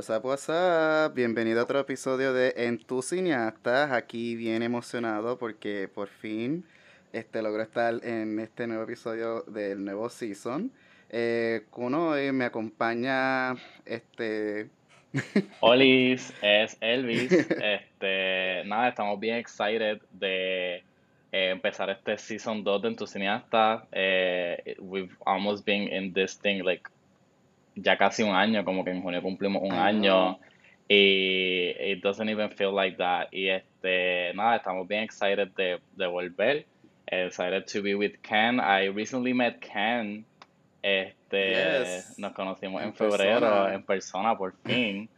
What's up, what's up? Bienvenido a otro episodio de En tu cineastas. Aquí bien emocionado porque por fin este logro estar en este nuevo episodio del nuevo season. Eh, con hoy me acompaña este Olis, es Elvis. Este, nada, estamos bien excited de eh, empezar este season 2 de En. Eh, we've almost been in this thing like ya casi un año, como que en junio cumplimos un año. Y it doesn't even feel like that. Y este, nada, estamos bien excited de, de volver. Excited to be with Ken. I recently met Ken. Este, nos conocimos en, febrero en persona por fin.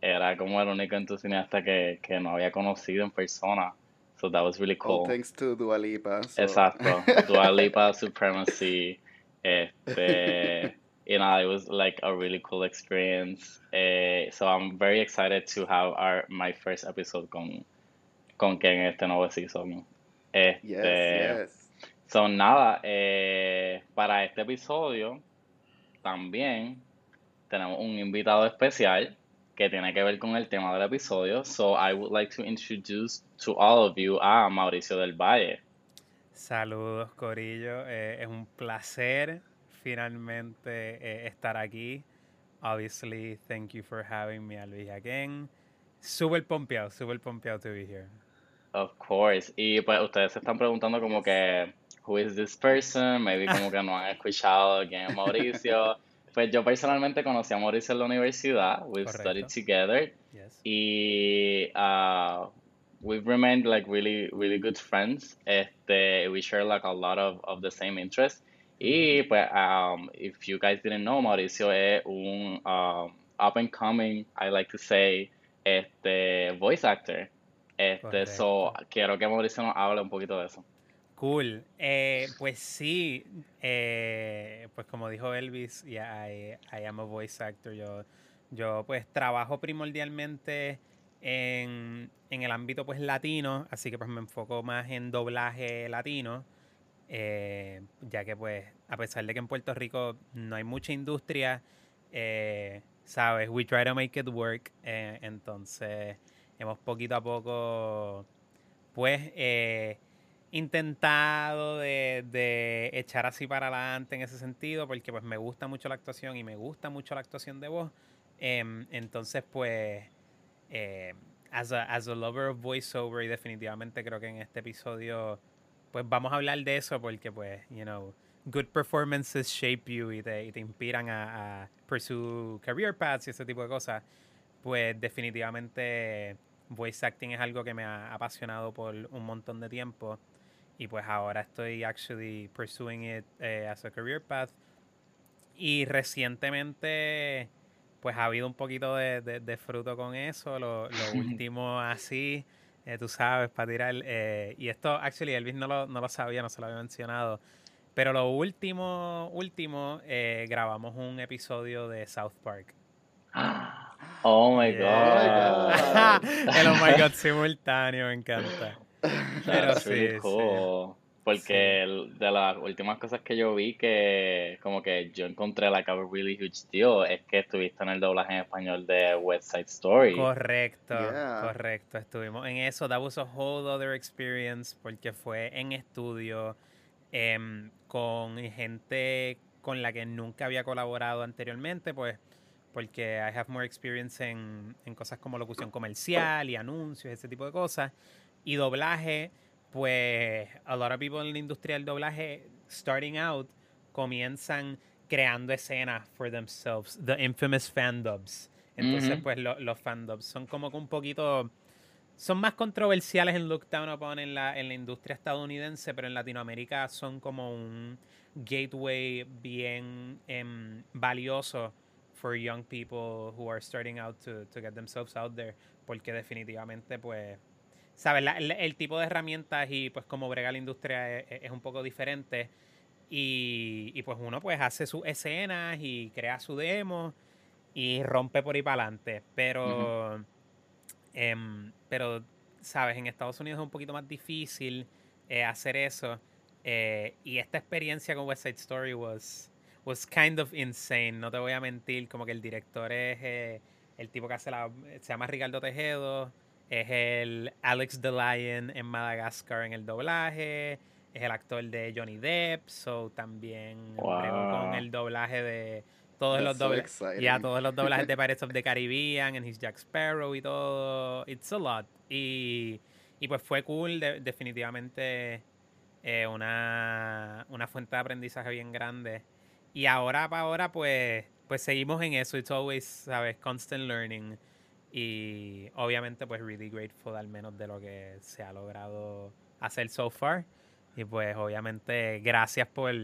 Era como el único entusiasta que, que no había conocido en persona. So that was really cool. thanks to Dua Lipa. Exacto. Dua Lipa Supremacy. Este, you know, it was like a really cool experience. Uh, so I'm very excited to have our my first episode con, con Ken en este nuevo season. Este, yes, yes. So nada, eh, para este episodio también tenemos un invitado especial que tiene que ver con el tema del episodio. So I would like to introduce to all of you a Mauricio del Valle. Saludos, Corillo. Eh, es un placer finalmente eh, estar aquí. Obviously, thank you for having me, Luis, again. Súper pompeado, súper pompeado to be here. Of course. Y pues ustedes se están preguntando como que, who is this person? Maybe como que no han escuchado quién es Mauricio. pues yo personalmente conocí a Mauricio en la universidad. We've studied together. Yes. Y uh, we've remained like really, really good friends. Este, we share like a lot of, of the same interests. Y pues, um, if you guys didn't know, Mauricio es un um, up and coming, I like to say, este voice actor. Este, so quiero que Mauricio nos hable un poquito de eso. Cool. Eh, pues sí, eh, pues como dijo Elvis, yeah, I, I, am a voice actor. Yo, yo pues trabajo primordialmente en, en el ámbito pues latino, así que pues me enfoco más en doblaje latino. Eh, ya que pues a pesar de que en Puerto Rico no hay mucha industria, eh, sabes, we try to make it work, eh, entonces hemos poquito a poco pues intentado de, de, echar así para adelante en ese sentido, porque pues me gusta mucho la actuación y me gusta mucho la actuación de voz, em, entonces pues... as a, as a lover of voiceover y definitivamente creo que en este episodio pues vamos a hablar de eso porque, pues, you know, good performances shape you y te, te inspiran a, a, pursue career paths y ese tipo de cosas. Pues definitivamente voice acting es algo que me ha apasionado por un montón de tiempo y pues ahora estoy actually pursuing it eh, as a career path. Y recientemente pues ha habido un poquito de, de, fruto con eso, lo, lo último así eh, tú sabes, para tirar. Eh, y esto, actually, Elvis no lo, no lo sabía, no se lo había mencionado. Pero lo último, último, eh, grabamos un episodio de South Park. Oh my God. El oh my God simultáneo, me encanta. Pero sí, sí. Porque de las últimas cosas que yo vi que como que yo encontré like a really huge deal es que estuviste en el doblaje en español de West Side Story. Correcto, correcto. Estuvimos en eso. That was a whole other experience porque fue en estudio em, con gente con la que nunca había colaborado anteriormente, pues porque I have more experience en, en cosas como locución comercial y anuncios, ese tipo de cosas. Y doblaje pues a lot of people en la industria del doblaje, starting out, comienzan creando escenas for themselves, the infamous fandubs. Entonces, pues los fandubs son como que un poquito, son más controversiales en look down upon en la, en la industria estadounidense, pero en Latinoamérica son como un gateway bien em, valioso for young people who are starting out to, to get themselves out there, porque definitivamente, pues, ¿sabes? el, tipo de herramientas y pues como brega la industria es, un poco diferente. Y, pues uno pues hace sus escenas y crea su demo y rompe por ahí para adelante. Pero, em, pero, ¿sabes? En Estados Unidos es un poquito más difícil eh, hacer eso. Eh, y esta experiencia con West Side Story was, was kind of insane, no te voy a mentir. Como que el director es... Eh, el tipo que hace la. Se llama Ricardo Tejedo. Es el Alex the Lion en Madagascar en el doblaje. Es el actor de Johnny Depp. So también con el doblaje de todos los doblajes. ya todos los doblajes de Pirates of the Caribbean, en His Jack Sparrow y todo. It's a lot. Y, y pues fue cool, definitivamente eh, una, una fuente de aprendizaje bien grande. Y ahora para ahora, pues, pues seguimos en eso. It's always, ¿sabes? Constant learning. Y obviamente, pues, really grateful al menos de lo que se ha logrado hacer so far. Y pues, obviamente, gracias por,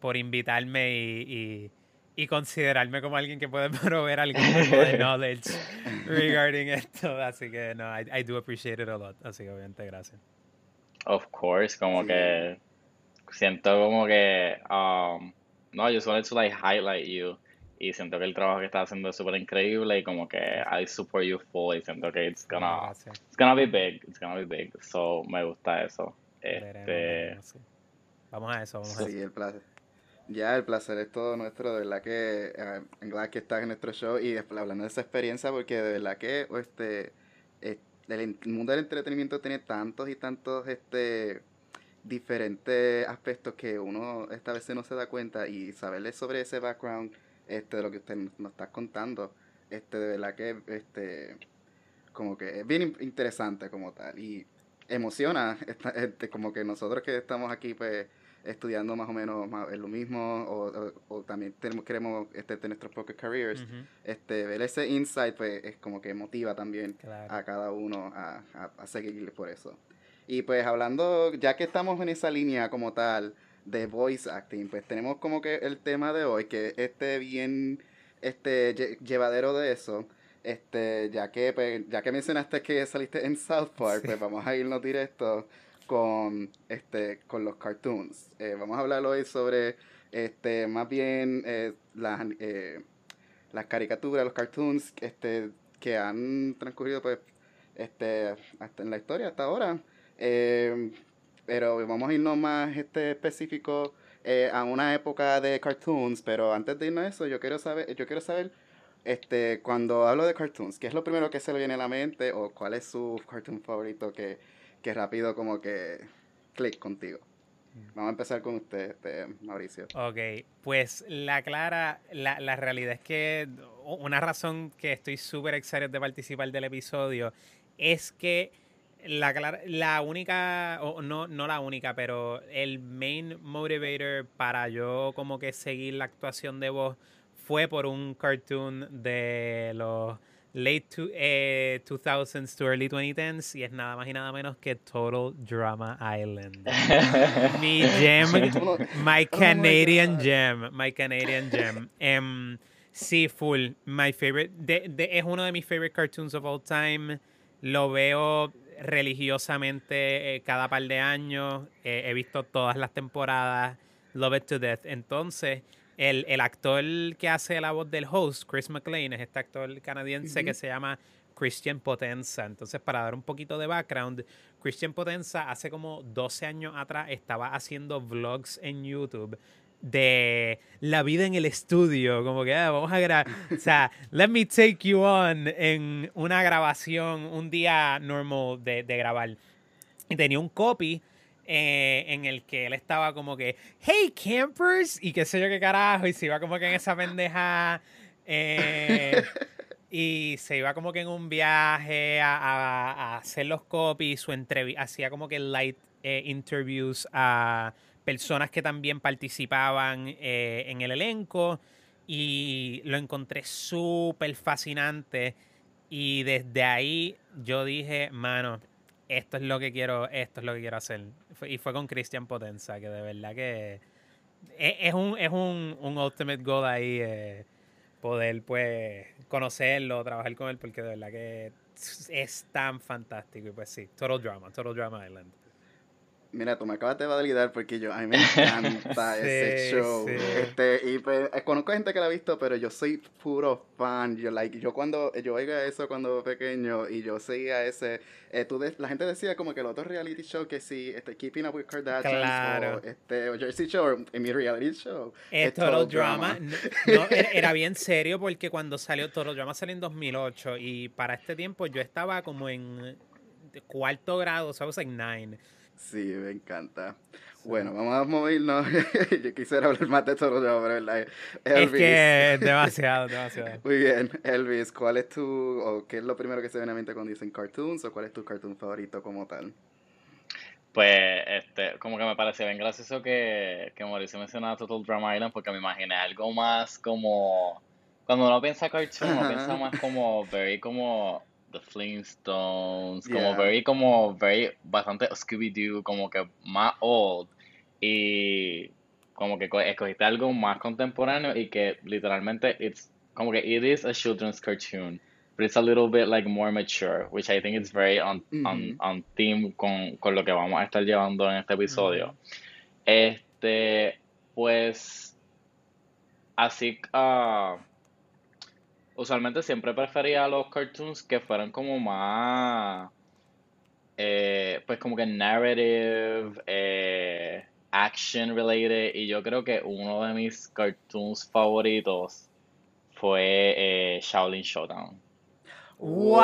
por invitarme y, y, considerarme como alguien que puede proveer algún tipo de knowledge regarding esto. Así que, no, I, I do appreciate it a lot. Así que, obviamente, gracias. Of course, como que siento como que, um, no, I just wanted to like highlight you y siento que el trabajo que estás haciendo es súper increíble y como que I support you fully, siento que it's gonna, it's gonna be big, it's gonna be big, so me gusta eso. Este... Vamos a eso, vamos a eso. Sí, el placer. Ya, el placer es todo nuestro, de verdad que, eh, en verdad que estás en nuestro show y después hablando de esa experiencia, porque de verdad que, este, el mundo del entretenimiento tiene tantos y tantos este diferentes aspectos que uno esta vez no se da cuenta y saberle sobre ese background este de lo que usted nos está contando este de verdad que este como que es bien interesante como tal y emociona este, como que nosotros que estamos aquí pues estudiando más o menos más, lo mismo o, o, también tenemos, queremos este, tener nuestros propios careers, este, ver ese insight pues es como que motiva también a cada uno a, a, seguir por eso. Y pues hablando, ya que estamos en esa línea como tal de voice acting, pues tenemos como que el tema de hoy, que este bien este llevadero de eso, este, ya que pues, ya que mencionaste que saliste en South Park, pues vamos a irnos directo con, este, con los cartoons. Eh, vamos a hablar hoy sobre este, más bien eh, las, eh, las caricaturas, los cartoons este, que han transcurrido pues, este, hasta en la historia hasta ahora. Pero vamos a irnos más este, específico a una época de cartoons. Pero antes de irnos a eso, yo quiero saber, yo quiero saber este, cuando hablo de cartoons, ¿qué es lo primero que se le viene a la mente o cuál es su cartoon favorito que que rápido como que clic contigo. Mm. Vamos a empezar con usted, este, Mauricio. Ok, pues la clara, la, la realidad es que una razón que estoy súper excited de participar del episodio es que la, la única, o no, no la única, pero el main motivator para yo como que seguir la actuación de voz fue por un cartoon de los late to, 2000s eh, to early 2010s y es nada más y nada menos que Total Drama Island. Mi gem, my Canadian gem, my Canadian gem. Um, sí, full. My favorite, es uno de mis favorite cartoons of all time. Lo veo religiosamente eh, cada par de años. Eh, he visto todas las temporadas. Love it to death. Entonces, el, el, actor que hace la voz del host, Chris McLean, es este actor canadiense que se llama Christian Potenza. Entonces, para dar un poquito de background, Christian Potenza hace como 12 años atrás estaba haciendo vlogs en YouTube de la vida en el estudio, como que ah, vamos a grabar, o sea, let me take you on en una grabación, un día normal de, de grabar. Y tenía un copy eh, en el que él estaba como que, hey campers, y qué sé yo qué carajo, y se iba como que en esa pendeja, eh, y se iba como que en un viaje a, hacer los copies, su hacía como que light eh, interviews a personas que también participaban en el elenco, y lo encontré súper fascinante, y desde ahí yo dije, mano, esto es lo que quiero, esto es lo que quiero hacer. Y fue con Christian Potenza, que de verdad que e, es, un, es un, un ultimate goal ahí eh, poder pues conocerlo, trabajar con él, porque de verdad que es tan fantástico. Y pues sí, Total Drama, Total Drama Island. Mira, tú me acabas de validar porque yo, a mí me encanta ese show. Este, y pues, eh, conozco gente que la ha visto, pero yo soy puro fan. Yo, like, yo cuando, yo oiga eso cuando pequeño y yo seguía ese, eh, tú la gente decía como que el otro reality show que sí, este, Keeping Up with Kardashians o, este, o Jersey Show, en mi reality show. Es Total Drama. No, era bien serio porque cuando salió Total Drama salió en 2008 y para este tiempo yo estaba como en cuarto grado, I was like nine. Sí, me encanta. Bueno, vamos a movernos. Yo quisiera hablar más de todo, pero ¿verdad? Elvis. Es que demasiado, demasiado. Muy bien, Elvis, ¿cuál es tu, o qué es lo primero que se viene a mente cuando dicen cartoons, o cuál es tu cartoon favorito como tal? Pues, este, como que me parece bien gracioso que, que Mauricio mencionaba Total Drama Island, porque me imaginé algo más como, cuando uno piensa cartoon, uno piensa más como, very como The Flintstones, como very, como very, bastante Scooby-Doo, como que más old. Y como que escogiste algo más contemporáneo y que literalmente it's como que it is a children's cartoon, but it's a little bit like more mature, which I think is very on, on, on theme con, con, lo que vamos a estar llevando en este episodio. Este, pues, así, uh, usualmente siempre prefería los cartoons que fueran como más, eh, pues como que narrative, eh, action related. Y yo creo que uno de mis cartoons favoritos fue eh, Shaolin Showdown. ¡Wow!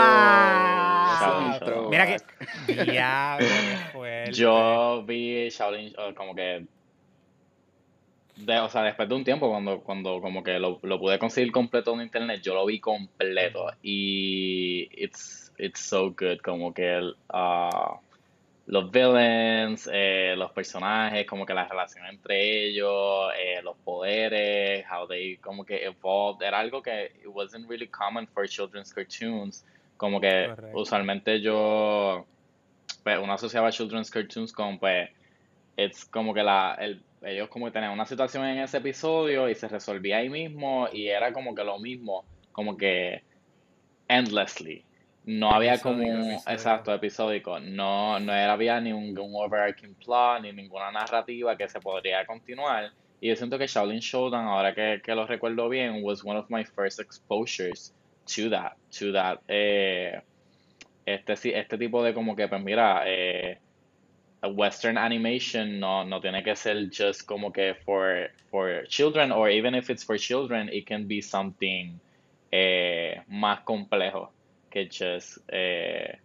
Mira que. Diablo, Yo vi Shaolin, como que o sea, después de un tiempo, cuando, cuando como que lo, lo, pude conseguir completo en internet, yo lo vi completo. Y it's, it's so good, como que uh, los villains, eh, los personajes, como que la relación entre ellos, eh, los poderes, how they como que evolved, era algo que it wasn't really common for children's cartoons. Como que usualmente yo, pues uno asociaba children's cartoons con, pues, it's como que la, el ellos como que tenían una situación en ese episodio y se resolvía ahí mismo y era como que lo mismo, como que endlessly. No había como un exacto episódico, no, no era, había ni un, overarching plot ni ninguna narrativa que se podría continuar. Y yo siento que Shaolin Showdown, ahora que, que lo recuerdo bien, was one of my first exposures to that, to that, eh, este, este tipo de como que, pues mira, eh, Western animation no, no tiene que ser just como que for, for children, or even if it's for children, it can be something eh, más complejo que just eh,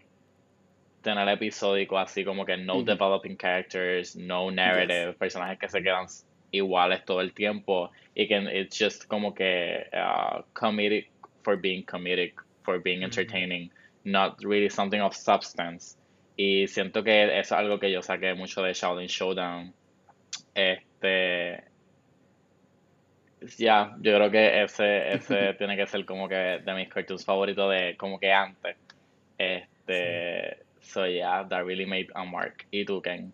tener episódico así como que no developing characters, no narrative, personajes que se quedan iguales todo el tiempo. Y que it's just como que uh, comedic for being comedic, for being entertaining, not really something of substance. Y siento que eso es algo que yo saqué mucho de Shaolin Showdown. Este. Ya, yo creo que ese, ese tiene que ser como que de mis cartoons favoritos de como que antes. Este. So yeah, that really made a mark. ¿Y tú, Ken?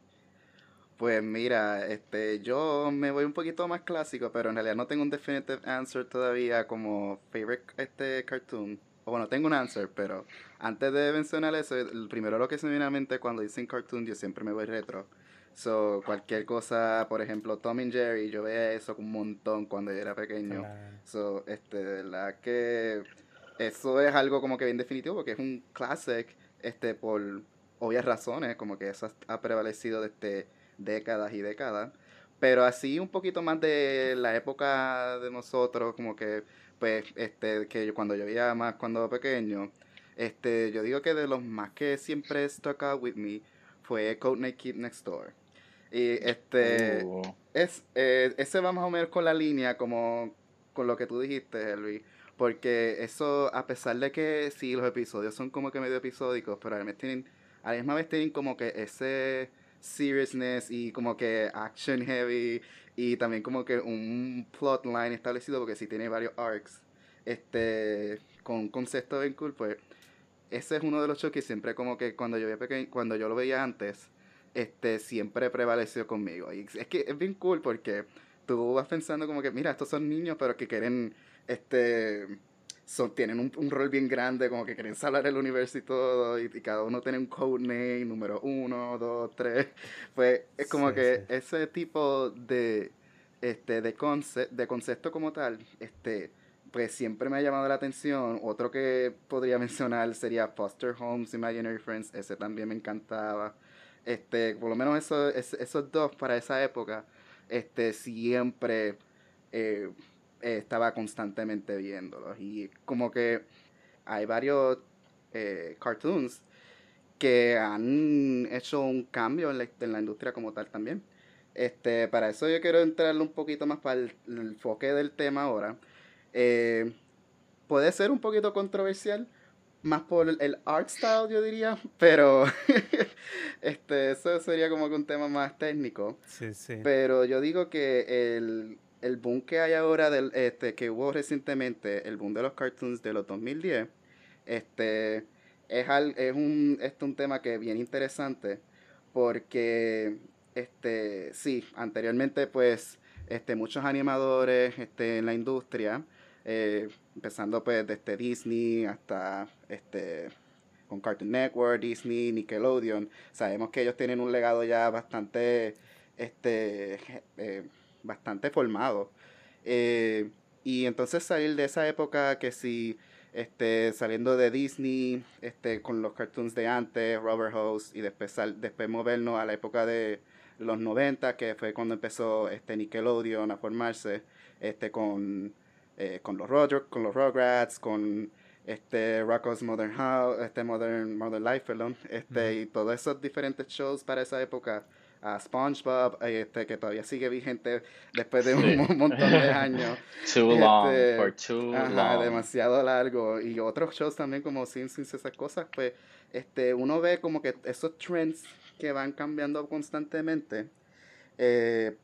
Pues mira, este, yo me voy un poquito más clásico, pero en realidad no tengo un definitive answer todavía como favorite este cartoon bueno, tengo un answer, pero antes de mencionar eso, el primero lo que se me viene a mente cuando dicen cartoon, yo siempre me voy retro. So, cualquier cosa, por ejemplo, Tom and Jerry, yo veía eso un montón cuando yo era pequeño. So, este, de verdad que eso es algo como que bien definitivo porque es un classic, este, por obvias razones, como que eso ha prevalecido desde décadas y décadas. Pero así un poquito más de la época de nosotros, como que pues, este, que cuando yo veía más cuando pequeño, este, yo digo que de los más que siempre stuck out with me fue Codename Kid Next Door. Y este, oh. es, eh, ese va más o menos con la línea como con lo que tú dijiste, Luis. Porque eso, a pesar de que sí, los episodios son como que medio episódicos, pero a la, tienen, a la misma vez tienen como que ese seriousness y como que action heavy y también como que un plotline establecido porque si tiene varios arcs este con un concepto bien cool pues ese es uno de los shows que siempre como que cuando yo veía pequeño, cuando yo lo veía antes este siempre prevaleció conmigo. Y es que es bien cool porque tú vas pensando como que mira estos son niños pero que quieren este son, tienen un, rol bien grande, como que quieren salvar el universo y todo, y, cada uno tiene un codename, número uno, dos, tres. Pues es como que ese tipo de, este, de, de concepto como tal, este, pues siempre me ha llamado la atención. Otro que podría mencionar sería Foster Homes, Imaginary Friends, ese también me encantaba. Este, por lo menos eso, esos dos para esa época, este, siempre eh, estaba constantemente viéndolos. Y como que hay varios eh, cartoons que han hecho un cambio en la, industria como tal también. Este, para eso yo quiero entrarle un poquito más para el, enfoque del tema ahora. Eh, puede ser un poquito controversial, más por el art style, yo diría, pero este, eso sería como que un tema más técnico. Sí, sí. Pero yo digo que el, el boom que hay ahora, del, este, que hubo recientemente, el boom de los cartoons de los 2010, este, es, es, un, este, un tema que es bien interesante porque, este, sí, anteriormente pues, este, muchos animadores este, en la industria, eh, empezando pues desde Disney hasta este con Cartoon Network, Disney, Nickelodeon, sabemos que ellos tienen un legado ya bastante este eh, bastante formado. Eh, y entonces salir de esa época que si este, saliendo de Disney, este, con los cartoons de antes, Robert House, y después, después movernos a la época de los 90, que fue cuando empezó este Nickelodeon a formarse, este, con, eh, con los Roger, con los Rugrats, con este Rocko's Modern House, este Modern, Modern Life, perdón, este, y todos esos diferentes shows para esa época a SpongeBob, este, que todavía sigue vigente después de un montón de años. too long, este, for too long. demasiado largo. Y otros shows también como Simpsons, esas cosas, pues este, uno ve como que esos trends que van cambiando constantemente. Eh,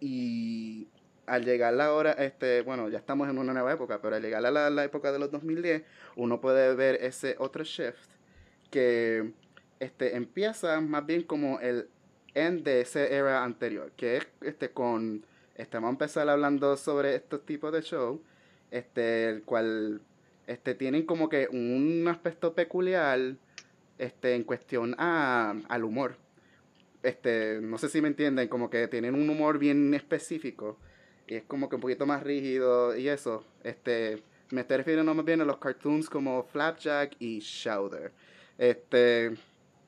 y al llegar la hora, este, bueno, ya estamos en una nueva época, pero al llegar a la, la época de los 2010, uno puede ver ese otro shift que este, empieza más bien como el en de esa era anterior, que es este con estamos a empezar hablando sobre estos tipos de shows, este el cual este tienen como que un aspecto peculiar este en cuestión a, al humor. Este, no sé si me entienden, como que tienen un humor bien específico y es como que un poquito más rígido y eso. Este, me estoy refiriendo más bien a los cartoons como Flapjack y Shouder. Este,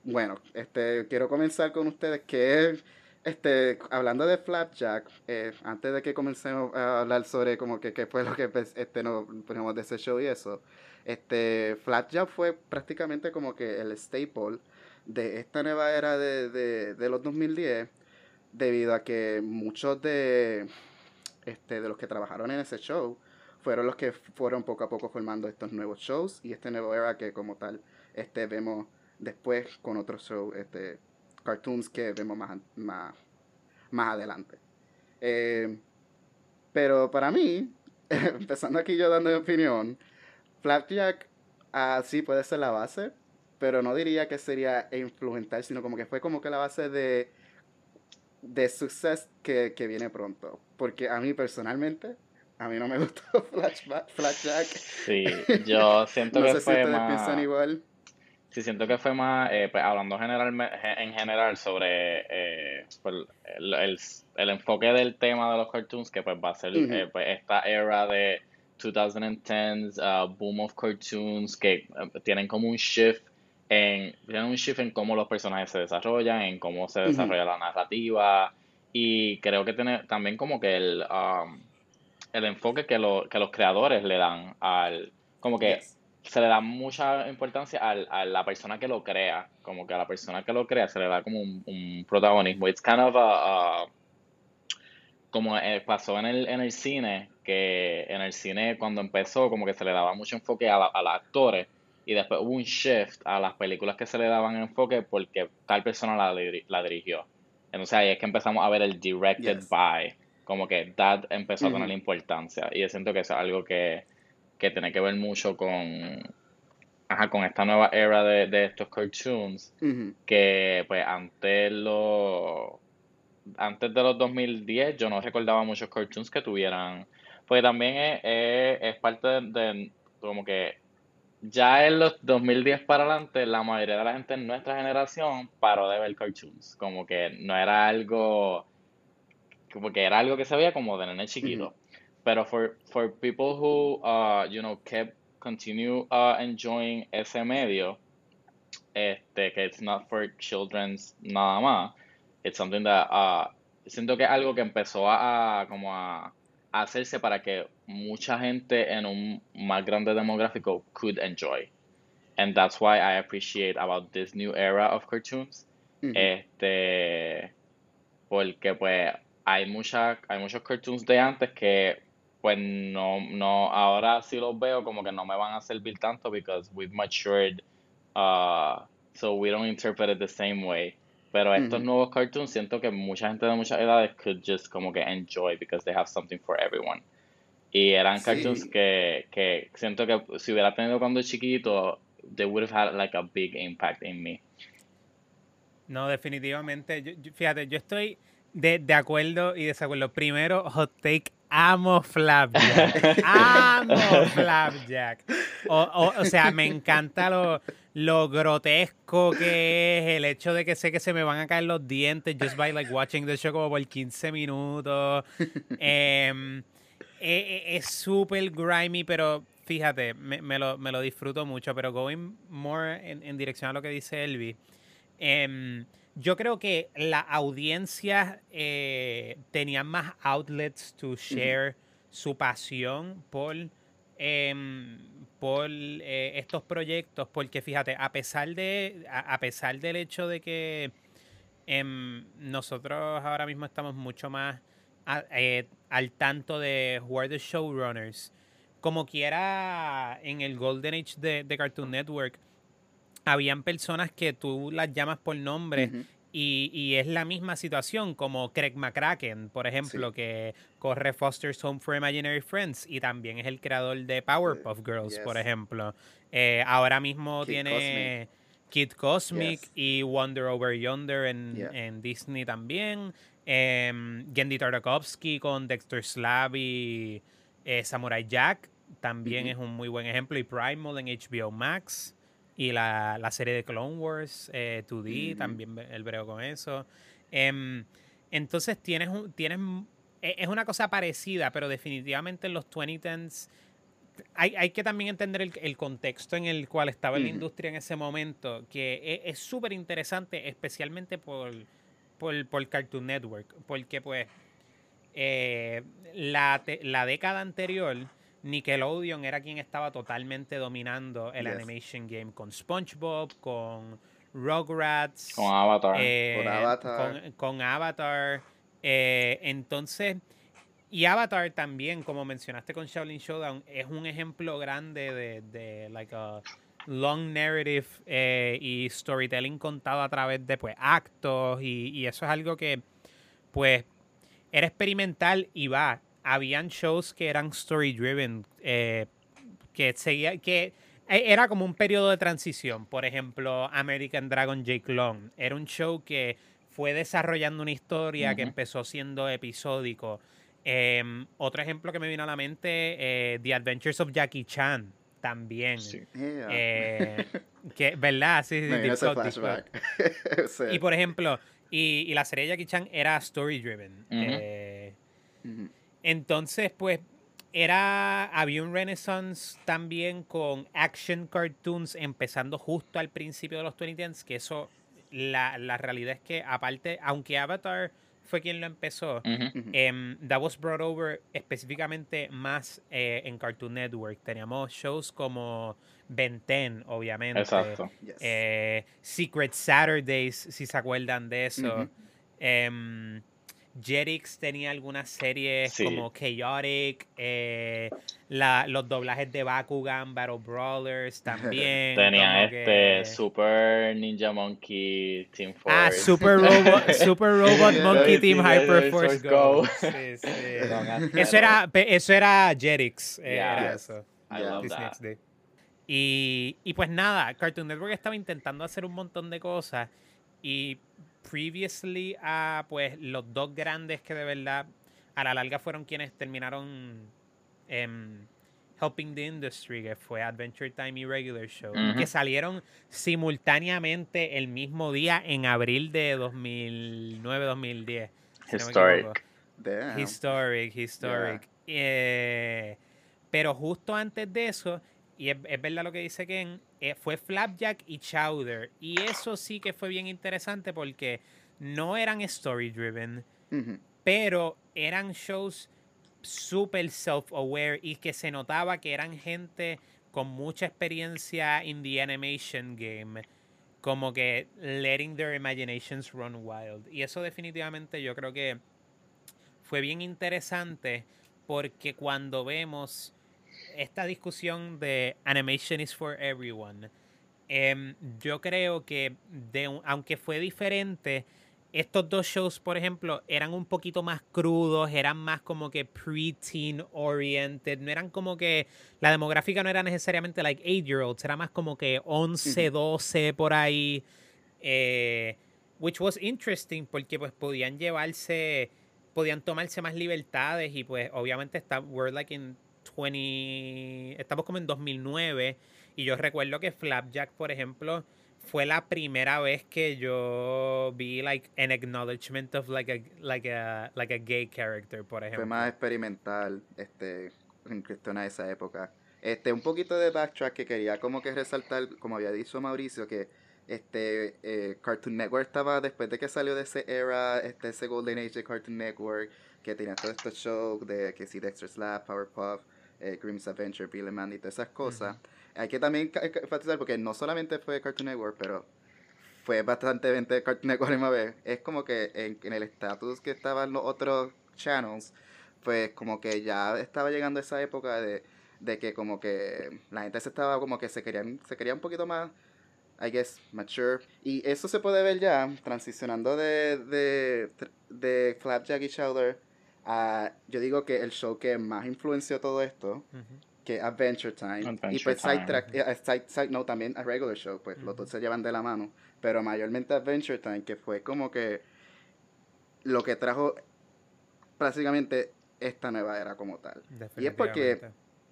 bueno, este, quiero comenzar con ustedes que este, hablando de Flapjack, eh, antes de que comencemos a hablar sobre como que qué fue lo que pues, este, nos ponemos de ese show y eso, este, Flapjack fue prácticamente como que el staple de esta nueva era de, de, de los 2010, debido a que muchos de, este, de los que trabajaron en ese show fueron los que fueron poco a poco formando estos nuevos shows y este nuevo era que como tal este, vemos después con otros show, este, cartoons que vemos más, más, más adelante. Eh, pero para mí, empezando aquí yo dando mi opinión, Flapjack ah, sí puede ser la base, pero no diría que sería influental, sino como que fue como que la base de, de suceso que, que viene pronto. Porque a mí personalmente, a mí no me gustó Flapjack. Sí, yo siento no que sé fue si ustedes más... piensan igual. Sí, siento que fue más, eh, pues, hablando general, en general sobre eh, pues, el, el, enfoque del tema de los cartoons, que pues va a ser eh, pues, esta era de 2010s, uh, boom of cartoons, que tienen como un shift en, tienen un shift en cómo los personajes se desarrollan, en cómo se desarrolla la narrativa, y creo que tiene también como que el, um, el enfoque que, lo, que los creadores le dan al, como que se le da mucha importancia al, a la persona que lo crea, como que a la persona que lo crea se le da como un, protagonismo. It's kind of a, como eh, pasó en el, en el cine, que en el cine cuando empezó como que se le daba mucho enfoque a, a los actores y después hubo un shift a las películas que se le daban enfoque porque tal persona la, la dirigió. Entonces ahí es que empezamos a ver el directed by, como que that empezó a tener importancia y yo siento que es algo que que tiene que ver mucho con, ajá, con esta nueva era de, estos cartoons, que pues antes lo antes de los 2010 yo no recordaba muchos cartoons que tuvieran, pues también es, es, parte de, como que ya en los 2010 para adelante, la mayoría de la gente en nuestra generación paró de ver cartoons. Como que no era algo, como que era algo que se veía como de nene chiquito. Pero for, for people who, uh, you know, kept, continue uh, enjoying ese medio, este, que it's not for children's nada más, it's something that, uh, siento que es algo que empezó a, como a, hacerse para que mucha gente en un más grande demográfico could enjoy. And that's why I appreciate about this new era of cartoons. Este, porque pues hay mucha, hay muchos cartoons de antes que pues no, no, ahora sí los veo como que no me van a servir tanto because we've matured, uh, so we don't interpret it the same way. Pero estos nuevos cartoons siento que mucha gente de muchas edades could just como que enjoy because they have something for everyone. Y eran cartoons que, que siento que si hubiera tenido cuando chiquito, they would have had like a big impact in me. No, definitivamente. fíjate, yo estoy de, de acuerdo y desacuerdo. Primero, hot take amo Flapjack. amo Flapjack. O, o, sea, me encanta lo, lo, grotesco que es, el hecho de que sé que se me van a caer los dientes just by like watching the show como por 15 minutos. Em, e, e, es súper grimy, pero fíjate, me, me, lo, me, lo, disfruto mucho. Pero going more en, en dirección a lo que dice Elvi. Eh, yo creo que la audiencia eh, tenía más outlets to share su pasión por, em, por eh, estos proyectos, porque fíjate, a pesar, de, a, pesar del hecho de que em, nosotros ahora mismo estamos mucho más eh, al tanto de who are the showrunners, como quiera en el Golden Age de Cartoon Network, habían personas que tú las llamas por nombre y, y, es la misma situación como Craig McCracken, por ejemplo, que corre Foster's Home for Imaginary Friends y también es el creador de Powerpuff Girls, por ejemplo. Eh, ahora mismo tiene Kid Cosmic y Wonder Over Yonder en, en Disney también. Eh, Gendy Tartakovsky con Dexter Slab y eh, Samurai Jack también es un muy buen ejemplo. Y Primal en HBO Max. Y la, la serie de Clone Wars 2D, también el brego con eso. Em, entonces tienes, tienes e, es una cosa parecida, pero definitivamente en los 2010s hay, hay que también entender el, el, contexto en el cual estaba la industria en ese momento, que e, es súper interesante, especialmente por, por, por, Cartoon Network, porque pues eh, la, la década anterior Nickelodeon era quien estaba totalmente dominando el animation game con SpongeBob, con Rugrats, con Avatar, eh, con Avatar. Eh, entonces, y Avatar también, como mencionaste con Shaolin Showdown, es un ejemplo grande de, de like a long narrative eh, y storytelling contado a través de pues actos y, y eso es algo que pues era experimental y va habían shows que eran story driven, eh, que seguía, que e, era como un periodo de transición. Por ejemplo, American Dragon Jake Long. Era un show que fue desarrollando una historia que empezó siendo episódico. Em, otro ejemplo que me vino a la mente, eh, The Adventures of Jackie Chan, también. Eh, que, ¿Verdad? Sí, sí, Y por ejemplo, y, la serie de Jackie Chan era story driven. Entonces, pues, era, había un renaissance también con action cartoons empezando justo al principio de los 2010s, que eso, la, la realidad es que aparte, aunque Avatar fue quien lo empezó, em, that was brought over específicamente más eh, en Cartoon Network. Teníamos shows como Ben 10, obviamente. Exacto. Eh, Secret Saturdays, si se acuerdan de eso. Jetix tenía algunas series como Chaotic, eh, la, los doblajes de Bakugan, Battle Brawlers también. Tenía este Super Ninja Monkey Team Force. Ah, Super Robot, Super Robot Monkey Team Hyper Force Go. Sí, sí. eso era, eso era Jetix. Eh, era eso. Y, y pues nada, Cartoon Network estaba intentando hacer un montón de cosas y previously a pues los dos grandes que de verdad a la larga fueron quienes terminaron em, Helping the Industry, que fue Adventure Time y Regular Show, que salieron simultáneamente el mismo día en abril de 2009-2010. Historic. historic, historic. Eh, pero justo antes de eso, y es, verdad lo que dice Ken, eh, fue Flapjack y Chowder. Y eso sí que fue bien interesante porque no eran story driven, pero eran shows super self-aware y que se notaba que eran gente con mucha experiencia en the animation game, como que letting their imaginations run wild. Y eso definitivamente yo creo que fue bien interesante porque cuando vemos esta discusión de animation is for everyone, em, yo creo que de, aunque fue diferente, estos dos shows, por ejemplo, eran un poquito más crudos, eran más como que pre-teen oriented, no eran como que la demográfica no era necesariamente like 8-year-olds, era más como que 11, 12 por ahí, eh, which was interesting porque pues podían llevarse, podían tomarse más libertades y pues obviamente está, we're like in 20, estamos como en 2009 y yo recuerdo que Flapjack, por ejemplo, fue la primera vez que yo vi like an acknowledgement of like a like a like a gay character, por ejemplo. Fue más experimental este en cuestión a esa época. Este un poquito de backtrack que quería como que resaltar, como había dicho Mauricio que este eh, Cartoon Network estaba después de que salió de ese era, este ese golden age de Cartoon Network que tenía todos estos shows de que si Dexter's Slap, Powerpuff, eh, Grimm's Adventure, Bill and Mandy, todas esas cosas hay que también enfatizar, porque no solamente fue Cartoon Network, pero fue bastante de Cartoon Network a la vez. Es como que en, el estatus que estaban los otros channels, pues como que ya estaba llegando esa época de, de que como que la gente se estaba como que se querían, se quería un poquito más, I guess, mature. Y eso se puede ver ya transicionando de, de, de Flapjack y Chowder a, yo digo que el show que más influenció todo esto, que Adventure Time. y pues Sidetrack, eh, side, side, no, también a Regular Show, pues los dos se llevan de la mano. Pero mayormente Adventure Time, que fue como que lo que trajo prácticamente esta nueva era como tal. Y es porque,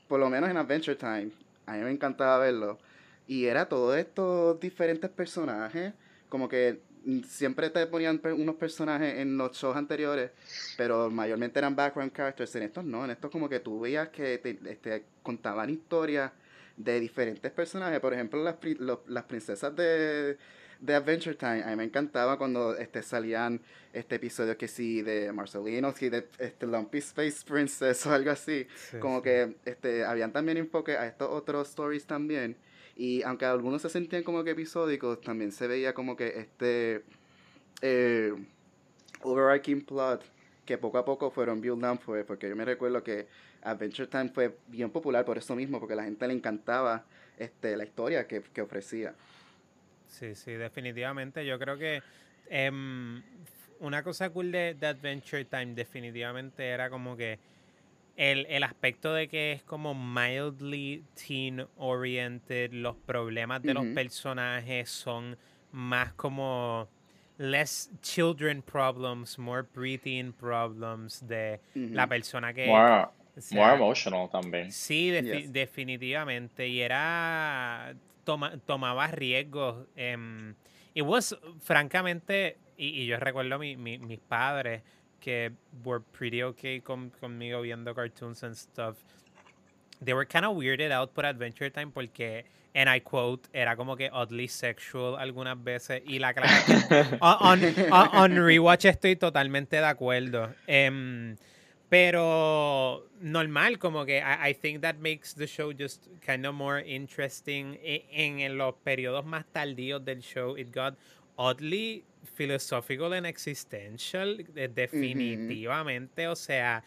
por lo menos en Adventure Time, a mí me encantaba verlo. Y era todos estos diferentes personajes, como que siempre te ponían unos personajes en los shows anteriores, pero mayormente eran background characters. En estos no, en estos como que tú veías que te, este, contaban historias de diferentes personajes. Por ejemplo, las, las princesas de, de Adventure Time. A mí me encantaba cuando este, salían este episodio que sí de Marcelino, sí de este Lumpy Space Princess o algo así. como que este, habían también enfoque a estos otros stories también. Y aunque algunos se sentían como que episódicos, también se veía como que este eh, overarching plot que poco a poco fueron build down fue, porque yo me recuerdo que Adventure Time fue bien popular por eso mismo, porque a la gente le encantaba este, la historia que, que ofrecía. Sí, sí, definitivamente. Yo creo que em, una cosa cool de, de Adventure Time definitivamente era como que el, el, aspecto de que es como mildly teen oriented, los problemas de los personajes son más como less children problems, more preteen problems de la persona que... More, more emotional también. Sí, definitivamente. Y era... Toma, tomaba riesgos. Um, it was, francamente, y, y yo recuerdo mi, mi, mis padres que were pretty okay con, conmigo viendo cartoons and stuff. They were kind of weirded out por Adventure Time porque, and I quote, era como que oddly sexual algunas veces. Y la clase on, on, on, rewatch estoy totalmente de acuerdo. Um, pero normal, como que I, I, think that makes the show just kind of more interesting. En, en los periodos más tardíos del show, it got oddly philosophical and existential, eh, definitivamente. O sea,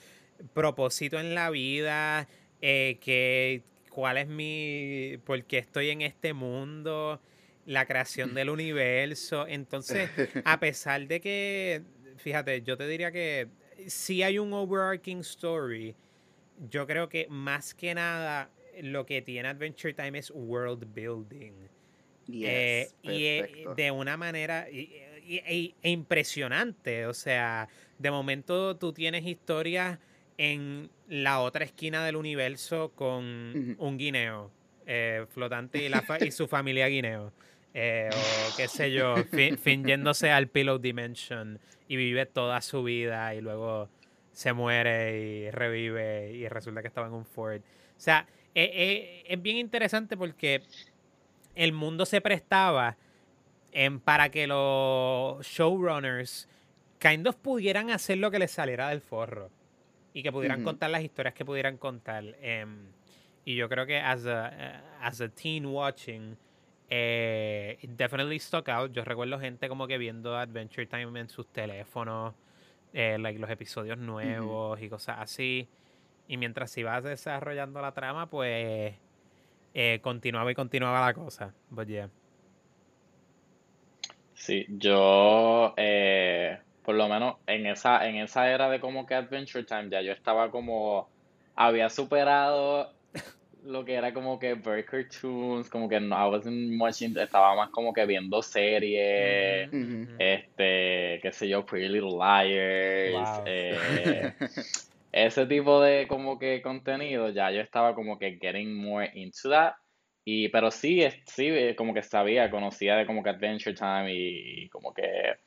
propósito en la vida, eh, que, cuál es mi, por qué estoy en este mundo, la creación del universo. Entonces, a pesar de que, fíjate, yo te diría que si hay un overarching story, yo creo que más que nada lo que tiene Adventure Time es world building. Eh, y de una manera e, impresionante. O sea, de momento tú tienes historias en la otra esquina del universo con un guineo eh, flotante y, la y su familia guineo. Eh, o qué sé yo, fingiéndose al Pillow Dimension y vive toda su vida y luego se muere y revive y resulta que estaba en un Ford. O sea, es bien interesante porque el mundo se prestaba en, para que los showrunners kind of pudieran hacer lo que les saliera del forro y que pudieran contar las historias que pudieran contar. Em, y yo creo que as a, eh, as a teen watching, eh, definitely stuck out. Yo recuerdo gente como que viendo Adventure Time en sus teléfonos, eh, like los episodios nuevos y cosas así. Y mientras se iba desarrollando la trama, pues eh, continuaba y continuaba la cosa. But yeah. Sí, yo eh, por lo menos en esa, en esa era de como que Adventure Time ya yo estaba como había superado lo que era como que very cartoons, como que no, I wasn't watching, estaba más como que viendo series, este, qué sé yo, Pretty Little Liars, eh, ese tipo de como que contenido, ya yo estaba como que getting more into that, y, pero sí, sí, eh, como que sabía, conocía de como que Adventure Time y, como que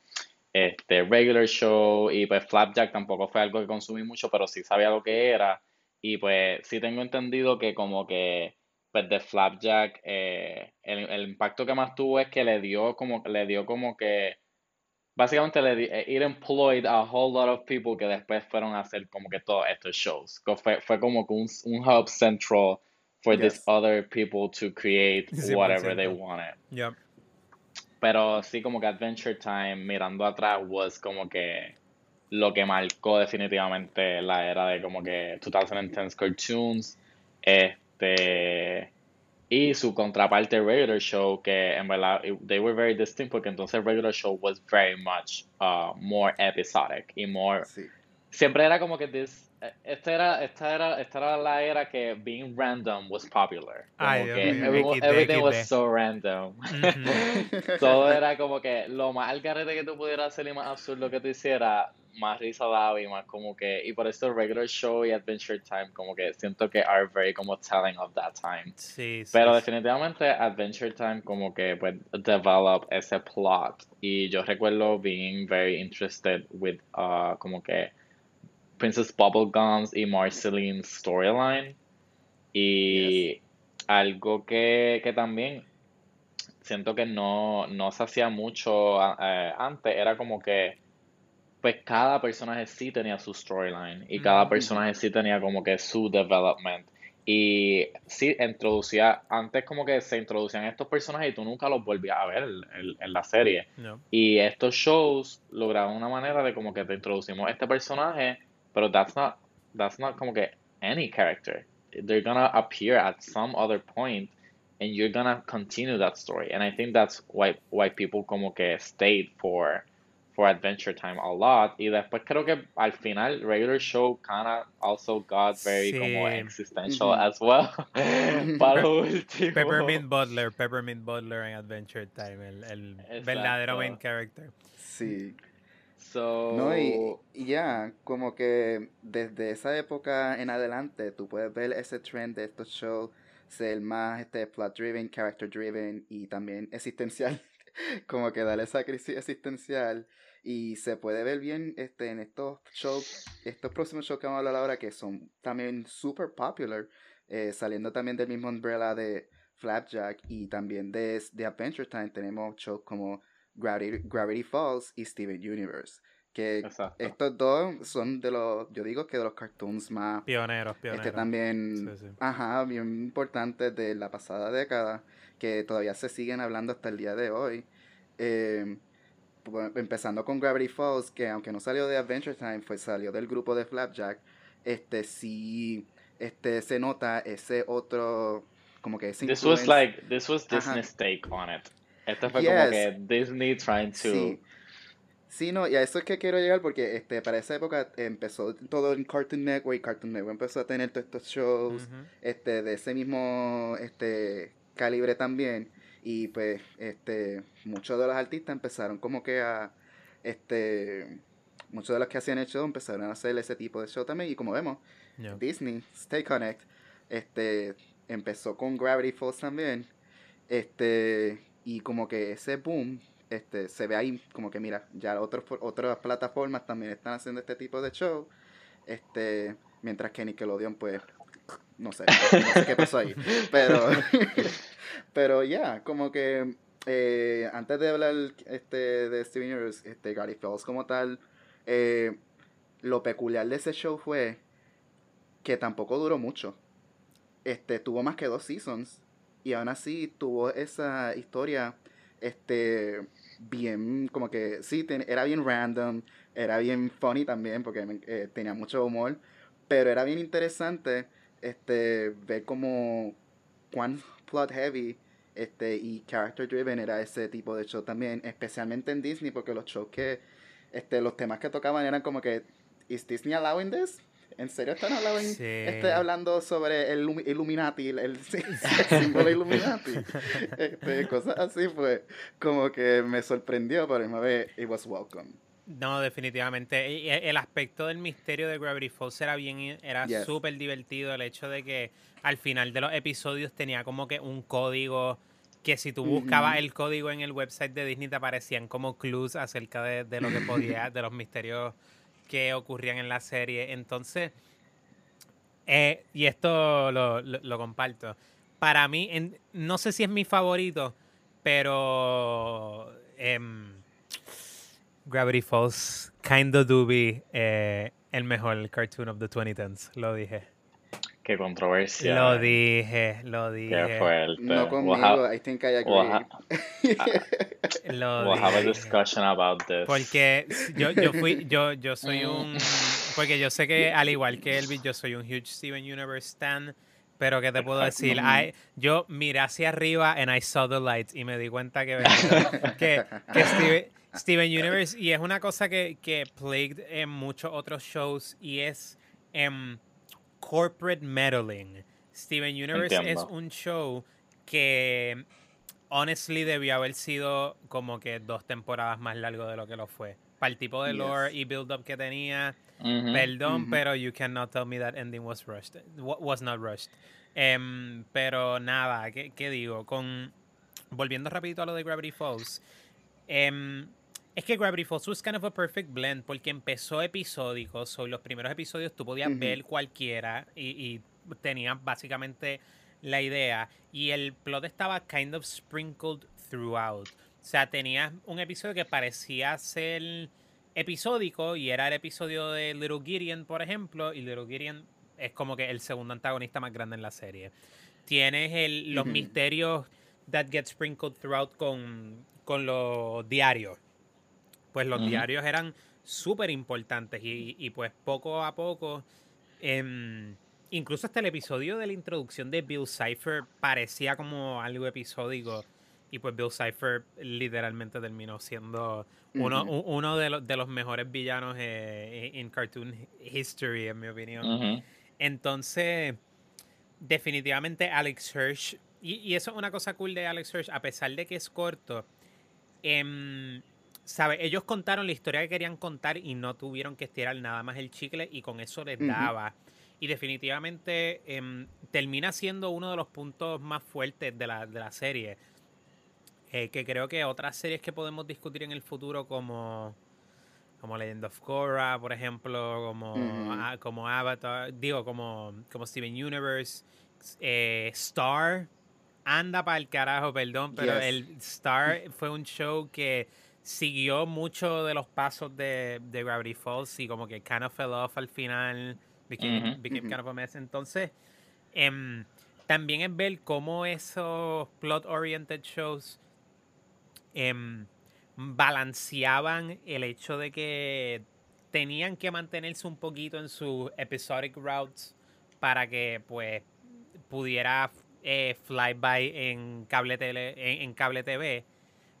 este regular show y pues Flapjack tampoco fue algo que consumí mucho, pero sí sabía lo que era. Y pues sí tengo entendido que como que pues de Flapjack eh, el, impacto que más tuvo es que le dio como le dio como que básicamente le eh, it employed a whole lot of people que después fueron a hacer como que todos estos shows. Fue, fue como que un, un hub central for these other people to create whatever they wanted. Yep. Pero sí como que Adventure Time mirando atrás was como que lo que marcó definitivamente la era de como que 2010 cartoons. Este y su contraparte regular show que en verdad they were very distinct porque entonces regular show was very much uh, more episodic y more siempre era como que this esta era, esta era, esta era la era que being random was popular. Como que everything was so random. Todo era como que lo más algarete que tú pudieras hacer y más absurdo que tú hicieras, más risa daba y más como que. Y por eso regular show y Adventure Time, como que siento que are very como telling of that time. Sí, sí, Pero definitivamente Adventure Time como que pues develop ese plot. Y yo recuerdo being very interested with uh, como que Princess Bubblegums y Marceline's storyline. Y algo que, también siento que no, se hacía mucho eh, antes era como que pues cada personaje sí tenía su storyline y cada personaje sí tenía como que su development. Y sí, introducía, antes como que se introducían estos personajes y tú nunca los volvías a ver en, la serie. Y estos shows lograban una manera de como que te introducimos este personaje But that's not that's not como que any character. They're gonna appear at some other point and you're gonna continue that story. And I think that's why why people como que stayed for for Adventure Time a lot. Y después creo que al final regular show kinda also got very sí. como existential mm -hmm. as well. Para último. Peppermint Butler, Peppermint Butler en Adventure Time, el, el verdadero main character. Sí. No, y, ya, como que desde esa época en adelante tú puedes ver ese trend de estos shows ser más este plot driven, character driven y también existencial, como que darle esa crisis existencial. Y se puede ver bien este en estos shows, estos próximos shows que vamos a hablar ahora que son también super popular, eh, saliendo también del mismo umbrella de Flapjack y también de, de Adventure Time tenemos shows como Gravity, Falls y Steven Universe. Que estos dos son de los, yo digo que de los cartoons más pioneros, este, pioneros. también, ajá, bien importantes de la pasada década, que todavía se siguen hablando hasta el día de hoy. Eh, empezando con Gravity Falls, que aunque no salió de Adventure Time, fue salió del grupo de Flapjack, este sí, este se nota ese otro, como que ese This was like, this was Disney's take on it. Esto fue como que Disney trying to... Sí. no, y a eso es que quiero llegar porque este para esa época empezó todo en Cartoon Network y Cartoon Network empezó a tener todos estos shows este de ese mismo este calibre también y pues este muchos de los artistas empezaron como que a este muchos de los que hacían el show empezaron a hacer ese tipo de show también. Y como vemos, Disney, Stay Connect, este, empezó con Gravity Falls también. Este, y como que ese boom este, se ve ahí como que mira, ya otros, otras plataformas también están haciendo este tipo de show. Este, mientras que Nickelodeon, pues, no sé, no sé qué pasó ahí. Pero, pero ya, como que eh, antes de hablar este, de Steven Universe, este, Gary Falls como tal, eh, lo peculiar de ese show fue que tampoco duró mucho. Este, tuvo más que dos seasons. Y aún así tuvo esa historia este bien, como que sí, era bien random, era bien funny también, porque eh, tenía mucho humor, pero era bien interesante este ver como cuán plot heavy este y character driven era ese tipo de show también, especialmente en Disney, porque los shows que, este, los temas que tocaban eran como que, ¿is Disney allowing this? ¿En serio están hablando, este, hablando sobre el Illuminati, el, símbolo Illuminati? Este, cosas así, pues, como que me sorprendió, pero a misma vez, it was welcome. No, definitivamente. El aspecto del misterio de Gravity Falls era bien, era súper divertido. El hecho de que al final de los episodios tenía como que un código que si tú buscabas el código en el website de Disney te aparecían como clues acerca de, de lo que podía, de los misterios que ocurrían en la serie. Entonces, eh, y esto lo, comparto. Para mí, no sé si es mi favorito, pero em, Gravity Falls kinda do be eh, el mejor cartoon of the 2010s, lo dije. Qué controversia. Lo dije, lo dije. Qué fuerte. No conmigo, I think I agree. We'll, we'll have a discussion about this. Porque yo, yo fui, yo, yo soy un, porque yo sé que al igual que Elvis, yo soy un huge Steven Universe stan. Pero que te puedo decir, yo miré hacia arriba and I saw the lights y me di cuenta que, que, que Steven, Universe, y es una cosa que, que plagued en muchos otros shows y es... Um, corporate meddling. Steven Universe es un show que honestly debió haber sido como que dos temporadas más largo de lo que lo fue. Para el tipo de lore y build up que tenía. Perdón, pero you cannot tell me that ending was rushed. Was not rushed. Em, pero nada, ¿qué, ¿qué, digo? Con volviendo rapidito a lo de Gravity Falls. Eh, es que Gravity Falls was kind of a perfect blend porque empezó episódico, so los primeros episodios tú podías ver cualquiera y, y tenías básicamente la idea y el plot estaba kind of sprinkled throughout. O sea, tenías un episodio que parecía ser episódico y era el episodio de Little Gideon, por ejemplo, y Little Gideon es como que el segundo antagonista más grande en la serie. Tienes el, los misterios that get sprinkled throughout con, con los diarios pues los diarios eran súper importantes y, pues poco a poco, em, incluso hasta el episodio de la introducción de Bill Cipher parecía como algo episódico y pues Bill Cipher literalmente terminó siendo uno, uno de, los, de los mejores villanos eh, en cartoon history, en mi opinión. Entonces, definitivamente Alex Hirsch, y, eso es una cosa cool de Alex Hirsch, a pesar de que es corto, eh, ¿sabe? Ellos contaron la historia que querían contar y no tuvieron que estirar nada más el chicle y con eso les daba. Y definitivamente em, termina siendo uno de los puntos más fuertes de la, de la serie. Eh, que creo que otras series que podemos discutir en el futuro como, como Legend of Korra, por ejemplo, como, como Avatar, digo, como, como Steven Universe, eh, Star, anda para el carajo, perdón, pero el Star fue un show que siguió mucho de los pasos de, de, Gravity Falls y como que kind of fell off al final, became, kind of a mess. Entonces, em, también es ver cómo esos plot-oriented shows em, balanceaban el hecho de que tenían que mantenerse un poquito en sus episodic routes para que pues pudiera eh, fly by en cable tele, en cable TV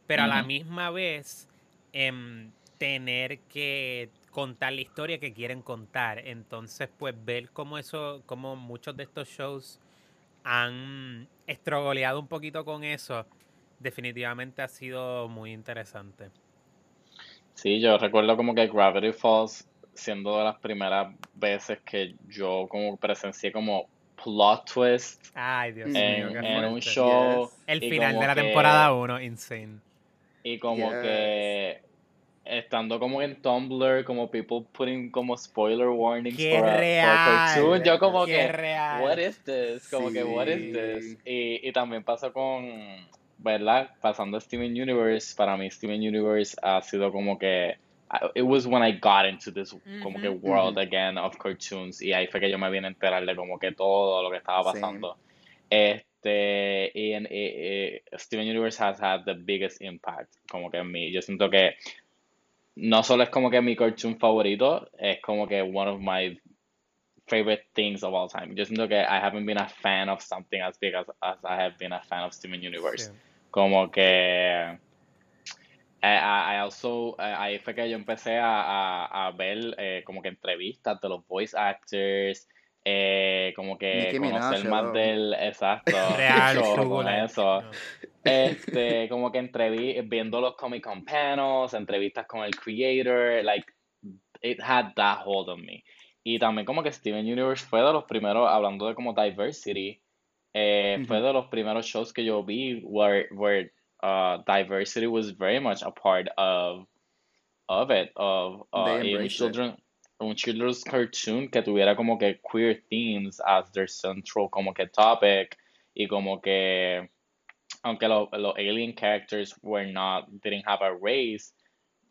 pero a la misma vez em, tener que contar la historia que quieren contar. Entonces, pues ver cómo eso, cómo muchos de estos shows han estrogoleado un poquito con eso, definitivamente ha sido muy interesante. Sí, yo recuerdo como que Gravity Falls siendo de las primeras veces que yo como presencié como plot twist Ay, Dios en, en un show. El final de la temporada 1, insane. Y como que estando como en Tumblr, como people putting como spoiler warnings Qué for, real, Yo como que, real. what is this? Como que, what is this? Y, y también pasó con, ¿verdad? Pasando Steven Universe, para mí Steven Universe ha sido como que it was when I got into this como que world again of cartoons y ahí fue que yo me vine a enterar de como que todo lo que estaba pasando. Este, y, en, Steven Universe has had the biggest impact como que en mí. Yo siento que no solo es como que mi cartoon favorito, es como que one of my favorite things of all time. Yo siento que I haven't been a fan of something as big as, as I have been a fan of Steven Universe. Como que eh, I also, eh, ahí fue que yo empecé a, a, ver eh, como que entrevistas de los voice actors, como que conocer más del exacto Real, con eso. este como que entreví viendo los comic con panels entrevistas con el creator like it had that hold on me. Y también como que Steven Universe fue de los primeros hablando de como diversity fue de los primeros shows que yo vi where, where uh, diversity was very much a part of of it of uh, children un children's cartoon que tuviera como que queer themes as their central como que topic y como que aunque los alien characters were not didn't have a race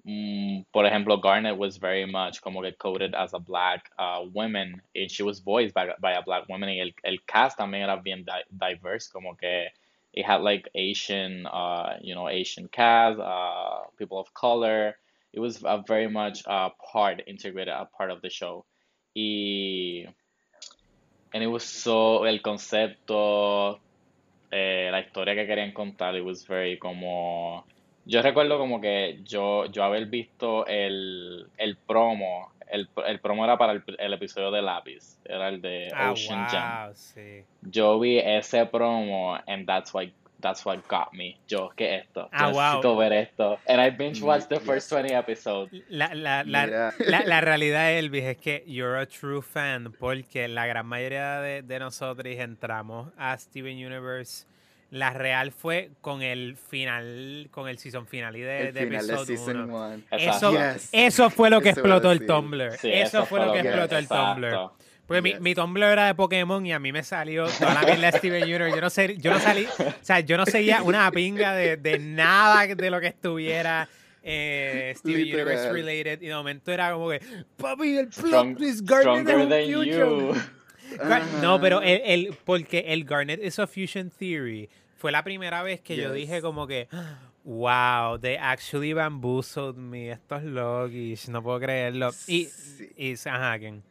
mm, por ejemplo Garnet was very much como que coded as a black uh, woman and she was voiced by, by a black woman y el, el cast también era bien diverse como que it had like Asian, uh, you know, Asian cast, uh, people of color. It was a very much uh, part integrated, a part of the show. Y and it was so el concepto, eh, la historia que querían contar, it was very como yo recuerdo como que yo yo haber visto el, el promo el, el promo era para el, el, episodio de Lápiz, era el de ah, Ocean wow, Jam. Sí. Yo vi ese promo and that's why that's what got me. Yo, ¿qué esto? Ah, yo necesito wow. ver esto. And I binge watched the first 20 episodes. La, la, la, la, la realidad, Elvis, es que you're a true fan porque la gran mayoría de, de nosotros entramos a Steven Universe. La real fue con el final, con el season final y de, El de final de episodio season 1. one. Exacto. Eso, Yes. eso fue lo que Eso explotó el. Tumblr. Sí, eso, fue lo que que- explotó el exacto. Tumblr. Porque mi, Yes. mi Tumblr era de Pokémon y a mí me salió toda la mierda de Steven Universe. Yo no sé, yo no salí, o sea, yo no seguía una pinga de, de nada de lo que estuviera eh, Steven. Universe related. Y de momento era como que, papi, el plot is Garnet es than fusion. you. No, pero el, el- porque el Garnet is a fusion theory fue la primera vez que yo Yes. dije como que, wow, they actually bamboozled me, estos logis, no puedo creerlo. Y, Sí. y ajá, ¿quién?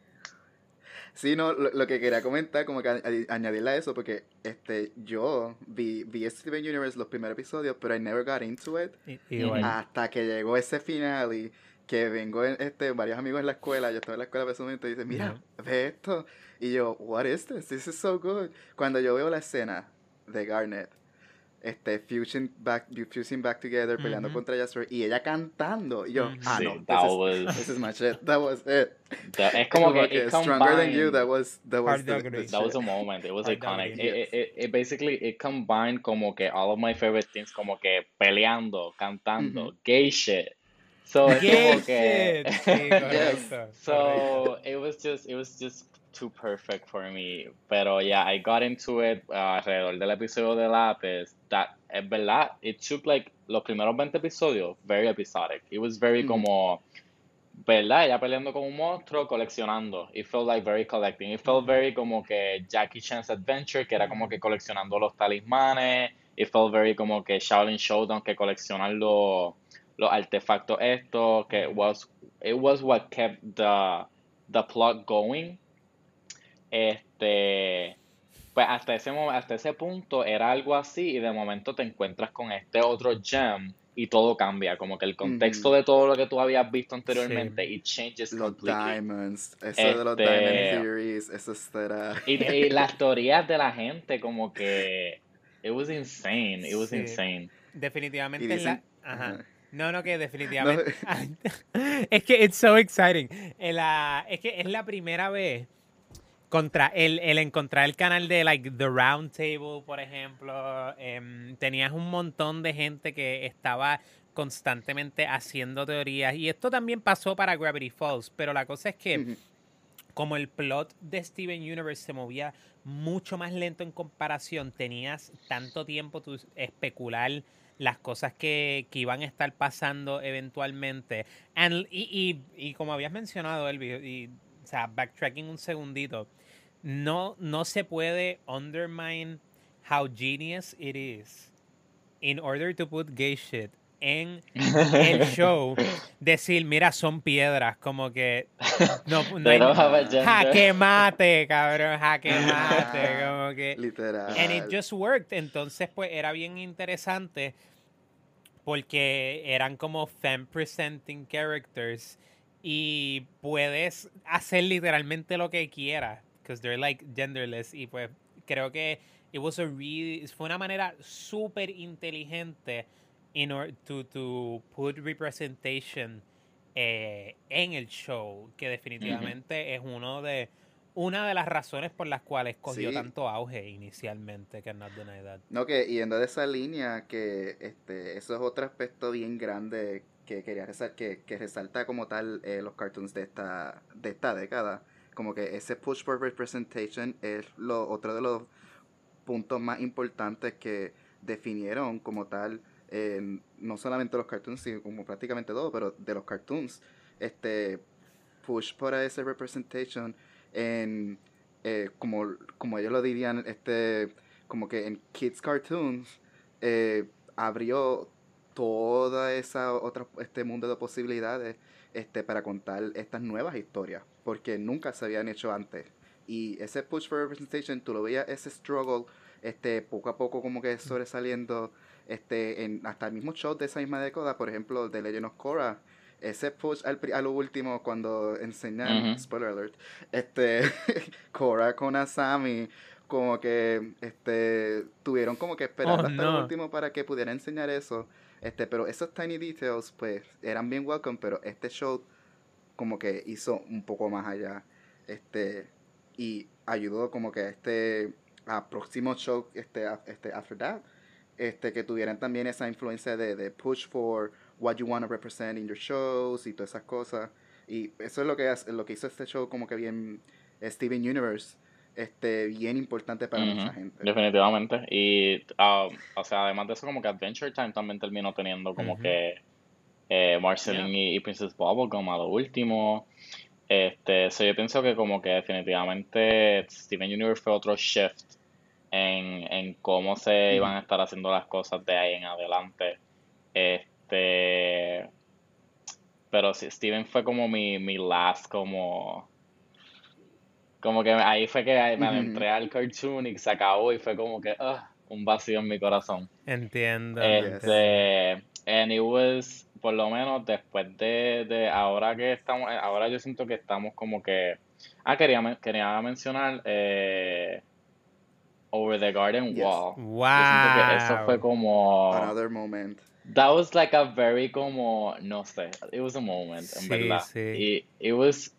Sí, no, lo, lo que quería comentar, como que a- a- añadirle a eso, porque este, yo vi, vi Steven Universe los primeros episodios, pero I never got into it. Igual. Hasta que llegó ese final y que vengo en, este, varios amigos en la escuela, yo estaba en la escuela personalmente y dicen, mira, ve esto. Y yo, what is this? This is so good. Cuando yo veo la escena de Garnet, este, fusing back, fusing back together, peleando contra Jasper, y ella cantando, y yo, ah, Sí, no, that this is, this is my shit, that was it. The- es como que, it Stronger Than You, combined- that was, that was the, the That was a moment. It was Hard iconic. It, it, it basically it combined como que all of my favorite things como que peleando, cantando, gay shit. So es Gay como que correcto. so it was just it was just too perfect for me. Pero yeah, I got into it uh, alrededor del episodio de Lápiz. That es verdad. It took like los primeros 20 episodios very episodic. It was very Ujú. como ¿verdad? Ella peleando con un monstruo, coleccionando. It felt like very collecting. It felt very como que Jackie Chan's Adventure, que era como que coleccionando los talismanes. It felt very como que Shaolin Showdown, que coleccionan los, los artefactos estos, que it was, it was what kept the, the plot going. Este, pues hasta ese, hasta ese punto era algo así y de momento te encuentras con este otro gem y todo cambia, como que el contexto Ujú. de todo lo que tú habías visto anteriormente, it changes Los completely. diamonds, eso de los Este- diamond theories, eso será. Y, y las teorías de la gente como que it was insane, it was Sí. insane. Y Definitivamente en dicen, la... Ajá. ajá. No, no, que definitivamente. es que it's so exciting. es que es la primera vez contra el, el encontrar el canal de like The Round Table, por ejemplo. Em, tenías un montón de gente que estaba constantemente haciendo teorías. Y esto también pasó para Gravity Falls. Pero la cosa es que, como el plot de Steven Universe se movía mucho más lento en comparación, tenías tanto tiempo tu especular las cosas que, iban a estar pasando eventualmente. y, y, como habías mencionado, Elvis, y, sea, backtracking un segundito, no, no se puede undermine how genius it is in order to put gay shit en el show decir, mira, son piedras, como que no, no hay jaque mate, cabrón, jaque mate, como que literal. And it just worked. Entonces, pues era bien interesante porque eran como fan presenting characters y puedes hacer literalmente lo que quieras because they're like genderless y pues creo que it was a really fue una manera súper inteligente in order to, to put representation eh, en el show, que definitivamente es uno de una de las razones por las cuales cogió tanto auge inicialmente, que Not Deny That. No, que yendo de esa línea, que este, eso es otro aspecto bien grande que quería resaltar, que, resalta como tal eh, los cartoons de esta, de esta década. Como que ese push for representation es otro de los puntos más importantes que definieron como tal no solamente los cartoons, sino como prácticamente todo, pero de los cartoons, este push para ese representation en eh, como, como ellos lo dirían, este como que en kids cartoons eh, abrió toda esa otra este mundo de posibilidades este para contar estas nuevas historias porque nunca se habían hecho antes y ese push for representation tú lo veías ese struggle este poco a poco como que sobresaliendo este, en, hasta el mismo show de esa misma década, por ejemplo, de Legend of Korra, ese push al, a lo último cuando enseñan, spoiler alert, este, Korra con Asami, como que este tuvieron como que esperar oh, hasta el último para que pudiera enseñar eso. Este, pero esos tiny details, pues, eran bien welcome, pero este show como que hizo un poco más allá. Este, y ayudó como que este a próximo show, este, este After That, este, que tuvieran también esa influencia de, de push for what you want to represent in your shows y todas esas cosas. Y eso es lo que, lo que hizo este show como que bien Steven Universe, este, bien importante para mucha gente. Definitivamente. Y, um, o sea, además de eso, como que Adventure Time también terminó teniendo como que eh, Marceline y, Princess Bubble como a lo último. Este, so yo pienso que como que definitivamente Steven Universe fue otro shift en, en cómo se iban a estar haciendo las cosas de ahí en adelante. Este. Pero sí, Steven fue como mi, mi last, como. Como que ahí fue que me adentré al cartoon y se acabó y fue como que un vacío en mi corazón. Entiendo. Este, and it was, por lo menos después de, de ahora que estamos, ahora yo siento que estamos como que, ah, quería, quería mencionar, eh, Over the Garden Wall. Wow. eso fue como. Another moment. That was like a very como. No sé. It was a moment, en verdad. Y it was.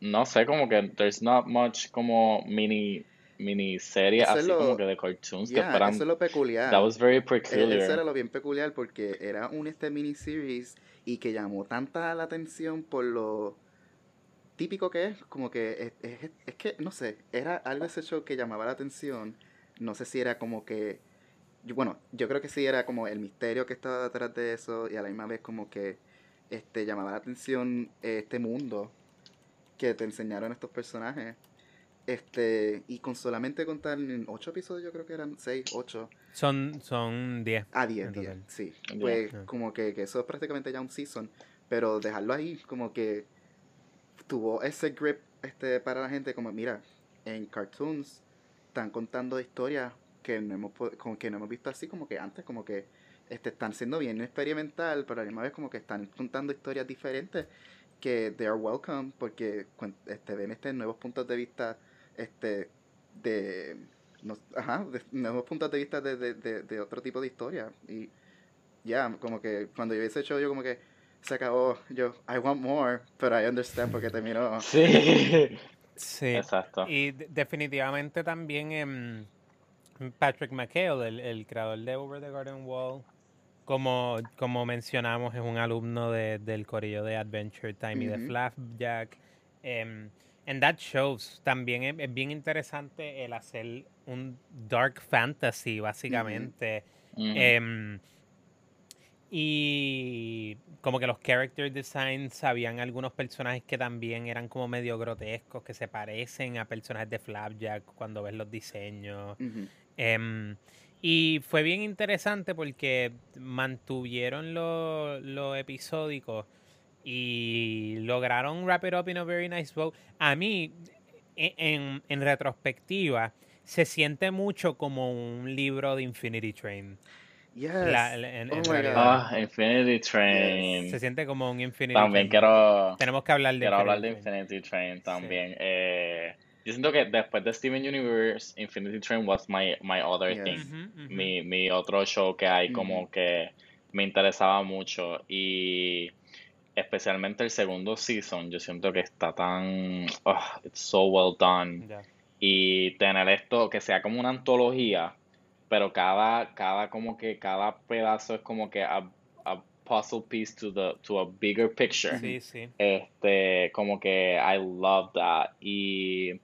No sé, como que there's not much como mini miniserie así como que de cartoons que esperan. Eso es lo peculiar. That was very peculiar. Eso era lo bien peculiar porque era un este miniseries y que llamó tanta la atención por lo típico que es, como que es, es, es que, no sé, era algo ese show que llamaba la atención no sé si era como que, bueno, yo creo que sí era como el misterio que estaba detrás de eso y a la misma vez como que este llamaba la atención este mundo que te enseñaron estos personajes. Este, y con solamente contar en ocho episodios, yo creo que eran seis, ocho. Son, son diez. Ah, diez, diez, sí. Pues como que, que eso es prácticamente ya un season, pero dejarlo ahí como que tuvo ese grip este para la gente como, mira, en cartoons están contando historias que no hemos, que no hemos visto así como que antes, como que este, están siendo bien experimental, pero a la misma vez como que están contando historias diferentes que they are welcome porque este, ven este nuevos puntos de vista este de, ajá, nuevos puntos de vista de, de, de, otro tipo de historia y ya, como que cuando yo hice show, yo como que se acabó. Yo, I want more, but I understand porque terminó. Sí. Sí. Exacto. Y definitivamente también en Patrick McHale, el, el, creador de Over the Garden Wall, como, como mencionamos, es un alumno de, del corillo de Adventure Time y de Flapjack. Um, and that shows. También es, bien interesante el hacer un dark fantasy, básicamente. Em, y como que los character designs habían algunos personajes que también eran como medio grotescos, que se parecen a personajes de Flapjack cuando ves los diseños. Y fue bien interesante porque mantuvieron lo, lo episódico y lograron wrap it up in a very nice bow. A mí, e, en, en retrospectiva, se siente mucho como un libro de Infinity Train. Yes. oh ah, Infinity Train. Se siente como un Infinity también quiero. Tenemos que hablar de Quiero hablar de Infinity Train también. Eh, yo siento que después de Steven Universe, Infinity Train was my, my other thing. Mi, mi otro show que hay, como que me interesaba mucho. Y especialmente el segundo season, yo siento que está tan. Oh, it's so well done. Y tener esto que sea como una antología pero cada, cada como que cada pedazo es como que a, a puzzle piece to the to a bigger picture. Sí, sí. Este, como que I love that y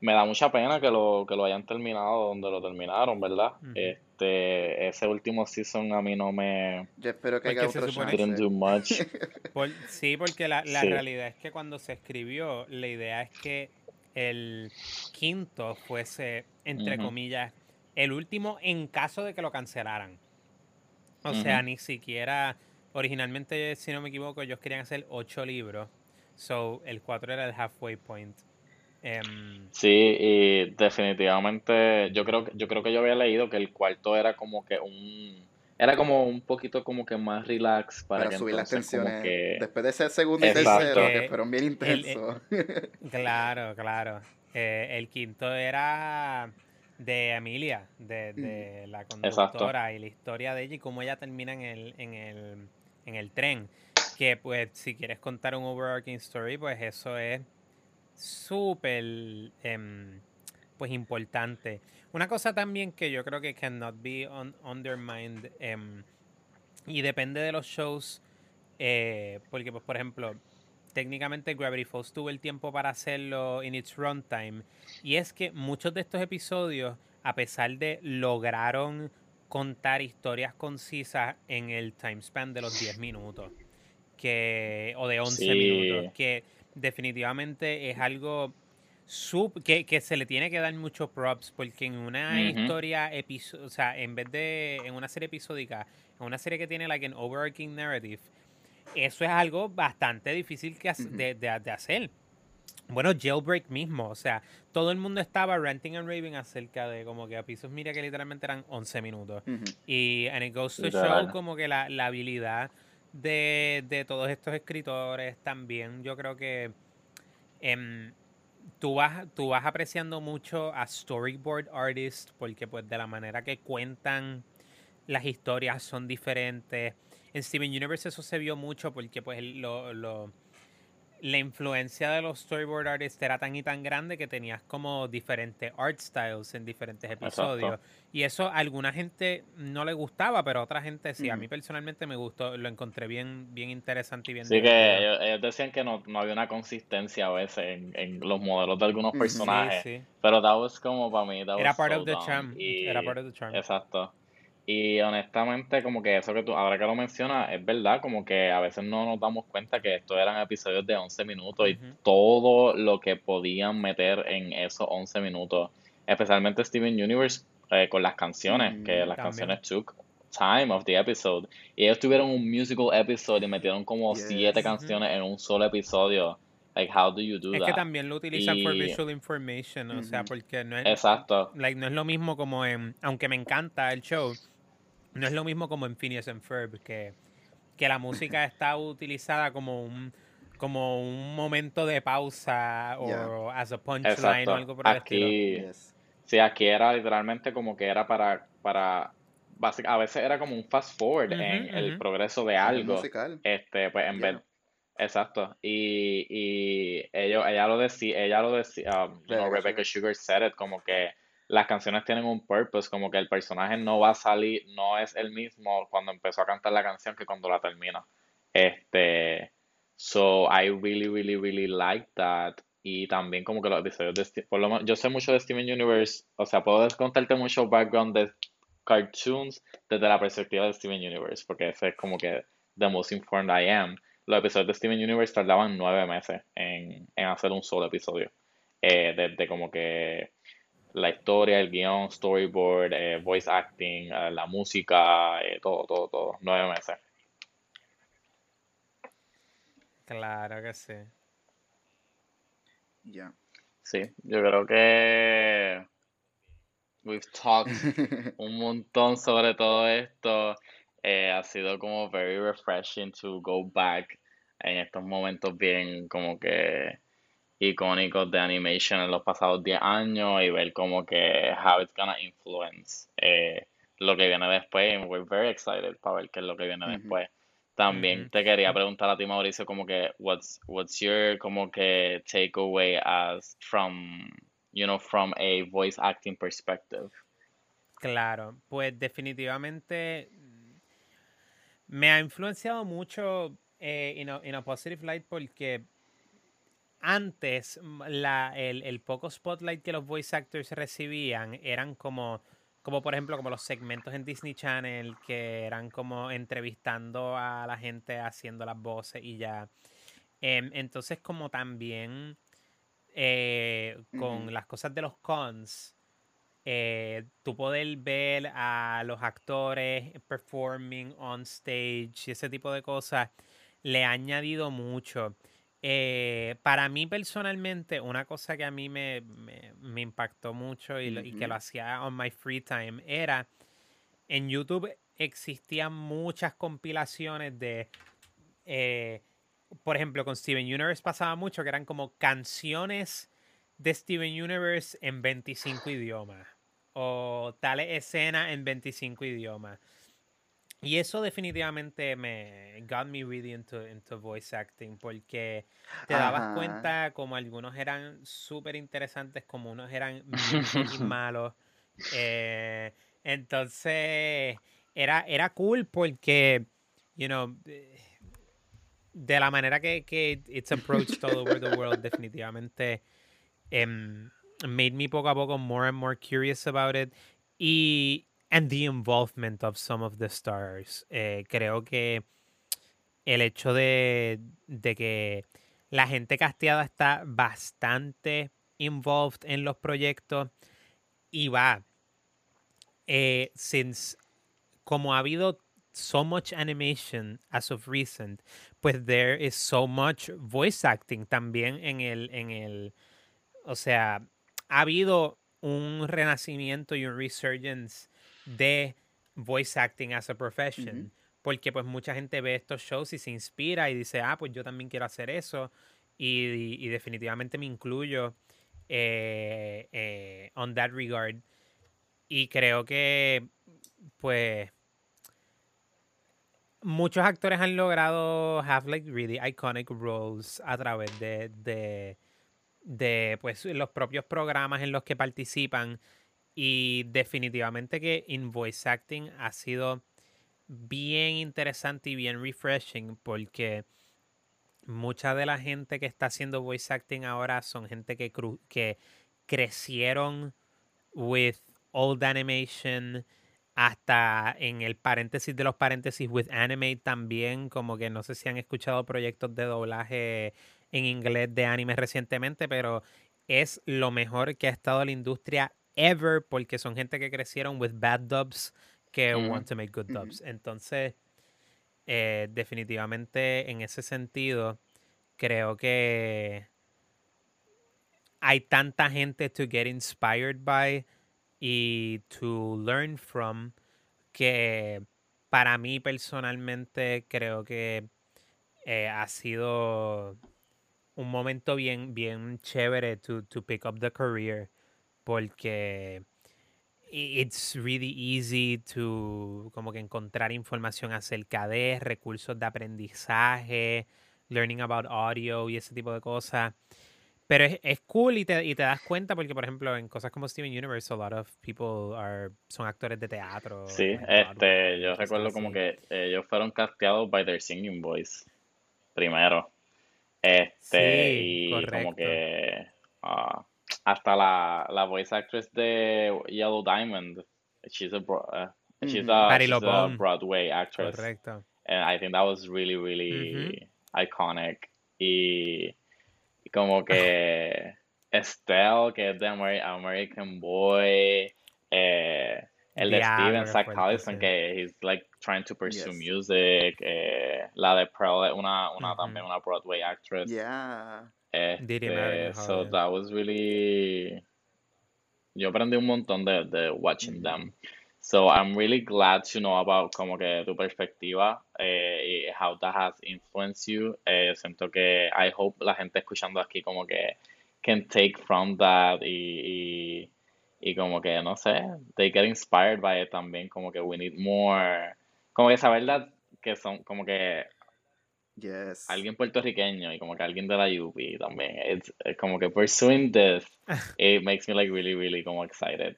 me da mucha pena que lo que lo hayan terminado donde lo terminaron, ¿verdad? Este, ese último season a mí no me Yo espero que haya otro didn't do much. sí, porque la, la realidad es que cuando se escribió, la idea es que el quinto fuese entre comillas el último en caso de que lo cancelaran. O sea, ni siquiera. Originalmente, si no me equivoco, ellos querían hacer ocho libros. So, el cuatro era el halfway point. Em, sí, y definitivamente yo creo, yo creo que yo había leído que el cuarto era como que un era como un poquito como que más relax para, subir las tensiones después de ese segundo y tercero que fueron bien intensos. claro, claro. Eh, el quinto era de Emilia, de, la conductora y la historia de ella y cómo ella termina en el, en el, en el tren. Que pues si quieres contar un overarching story, pues eso es súper em, pues importante. Una cosa también que yo creo que cannot be undermined em, y depende de los shows, eh, porque pues por ejemplo, técnicamente Gravity Falls tuvo el tiempo para hacerlo en its runtime. Y es que muchos de estos episodios, a pesar de lograron contar historias concisas en el time span de los 10 minutos, que, o de 11 minutos, que definitivamente es algo sub, que, que, se le tiene que dar muchos props, porque en una historia, o sea, en vez de en una serie episódica, en una serie que tiene like an overarching narrative, eso es algo bastante difícil que de, hacer. Bueno, Jailbreak mismo, o sea, todo el mundo estaba ranting and raving acerca de como que a pisos mira que literalmente eran 11 minutos. Y en it goes to show como que la, habilidad de, todos estos escritores también, yo creo que em, tú, vas, tú vas apreciando mucho a storyboard artists porque pues de la manera que cuentan las historias son diferentes. En Steven Universe eso se vio mucho porque pues lo, lo, la influencia de los storyboard artists era tan y tan grande que tenías como diferentes art styles en diferentes episodios. Y eso a alguna gente no le gustaba, pero a otra gente sí. A mí personalmente me gustó, lo encontré bien, bien interesante y bien Sí, que ellos, decían que no, había una consistencia a veces en, los modelos de algunos personajes. Pero that was como para mí. era, part of the charm. era part of the charm. Exacto. Y honestamente, como que eso que tú, ahora que lo mencionas, es verdad, como que a veces no nos damos cuenta que estos eran episodios de 11 minutos y todo lo que podían meter en esos 11 minutos, especialmente Steven Universe eh, con las canciones, que las canciones took time of the episode. Y ellos tuvieron un musical episode y metieron como siete canciones en un solo episodio. Like, how do you do es que también lo utilizan por visual information, o sea, porque no es, Exacto. Like, no es lo mismo como en, aunque me encanta el show, no es lo mismo como en Phineas and Ferb, que, que la música está utilizada como un como un momento de pausa o as a punchline o algo por el aquí, Sí, aquí era literalmente como que era para, para básicamente, a veces era como un fast forward en el progreso de algo. Este, pues en vez, exacto. Y, y ellos, ella lo decía, ella lo decía, um, Rebecca Sugar said it, como que las canciones tienen un purpose, como que el personaje no va a salir, no es el mismo cuando empezó a cantar la canción que cuando la termina. Este, so I really, really, really like that. Y también como que los episodios de por lo yo sé mucho de Steven Universe, o sea, puedo contarte mucho background de cartoons desde la perspectiva de Steven Universe, porque ese es como que the most informed I am. Los episodios de Steven Universe tardaban nueve meses en, en hacer un solo episodio. Eh, desde como que la historia, el guion, storyboard, eh, voice acting, eh, la música, eh, todo, todo, todo. Nueve meses. Claro que sí. Ya. Sí, yo creo que we've talked un montón sobre todo esto. ha sido como very refreshing to go back en estos momentos bien como que icónicos de animation en los pasados 10 años y ver como que how it's gonna influence eh, lo que viene después. And we're very excited para ver qué es lo que viene después. También te quería preguntar a ti, Mauricio, como que what's what's your como que takeaway as from you know from a voice acting perspective. Claro, pues definitivamente me ha influenciado mucho eh, in, a, positive light porque antes la, el, el, poco spotlight que los voice actors recibían eran como, como por ejemplo como los segmentos en Disney Channel que eran como entrevistando a la gente haciendo las voces y ya. Em, entonces como también eh, con las cosas de los cons, eh, tú poder ver a los actores performing on stage y ese tipo de cosas le ha añadido mucho. Eh, para mí personalmente, una cosa que a mí me, impactó mucho y, que lo hacía on my free time era en YouTube existían muchas compilaciones de, eh, por ejemplo, con Steven Universe pasaba mucho que eran como canciones de Steven Universe en 25 idiomas o tales escenas en 25 idiomas. Y eso definitivamente me got me really into, into voice acting porque te dabas cuenta como algunos eran súper interesantes, como unos eran malos. Eh, entonces era, era cool porque, you know, de la manera que, que it's approached all over the world, definitivamente um, made me poco a poco more and more curious about it. Y, and the involvement of some of the stars. Eh, creo que el hecho de, de, que la gente casteada está bastante involved en los proyectos y va, eh, since como ha habido so much animation as of recent, pues there is so much voice acting también en el, en el, o sea, ha habido un renacimiento y un resurgence de voice acting as a profession. Porque pues mucha gente ve estos shows y se inspira y dice, ah, pues yo también quiero hacer eso. Y, definitivamente me incluyo eh, eh, on that regard. Y creo que, pues, muchos actores han logrado have like really iconic roles a través de, de, de pues, los propios programas en los que participan y definitivamente que in voice acting ha sido bien interesante y bien refreshing porque mucha de la gente que está haciendo voice acting ahora son gente que, que crecieron with old animation hasta en el paréntesis de los paréntesis with anime también como que no sé si han escuchado proyectos de doblaje en inglés de anime recientemente pero es lo mejor que ha estado la industria ever porque son gente que crecieron with bad dubs que want to make good dubs. Entonces, eh, definitivamente en ese sentido, creo que hay tanta gente to get inspired by y to learn from que para mí personalmente creo que eh, ha sido un momento bien, bien chévere to, to pick up the career porque it's really easy to como que encontrar información acerca de recursos de aprendizaje, learning about audio y ese tipo de cosas. Pero es, es cool y te, y te, das cuenta porque, por ejemplo, en cosas como Steven Universe, a lot of people are, son actores de teatro. Sí, este, yo recuerdo como que ellos fueron casteados by their singing voice primero. Este, y como que uh, hasta la, la voice actress de Yellow Diamond, she's a, uh, she's, a, she's a Broadway actress. Correcto. And I think that was really, really iconic. Y como que Estelle, que es de American Boy, eh, el de Steven Zach Collison, que he's like trying to pursue music, eh, la de Pearl, una, una también una Broadway actress. Yeah. Este, so that was really yo aprendí un montón de, de watching them. So I'm really glad to know about como que tu perspectiva eh, y how that has influenced you. Eh, siento que I hope la gente escuchando aquí como que can take from that y, y, como que no sé, they get inspired by it también, como que we need more, como que saber que son como que yes. alguien puertorriqueño y como que alguien de la UP también. It's, como que pursuing this, it makes me like really, really como excited.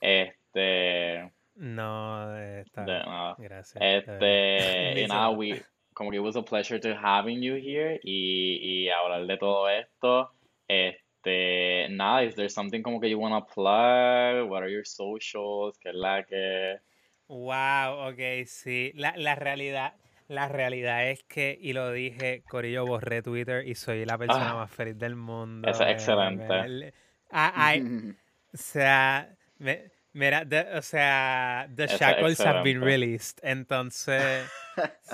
Este no, está. De nada. Gracias. Este, y nada, we, como que it was a pleasure to having you here y, y hablar de todo esto. Este, nada, is there something como que you wanna plug? What are your socials? ¿Qué es la que? Wow, ok, sí. La, la realidad, la realidad es que, y lo dije, Corillo, borré Twitter y soy la persona ah. más feliz del mundo. Es excelente. o sea, me, Mira, o sea, The Shackles have been released. Entonces,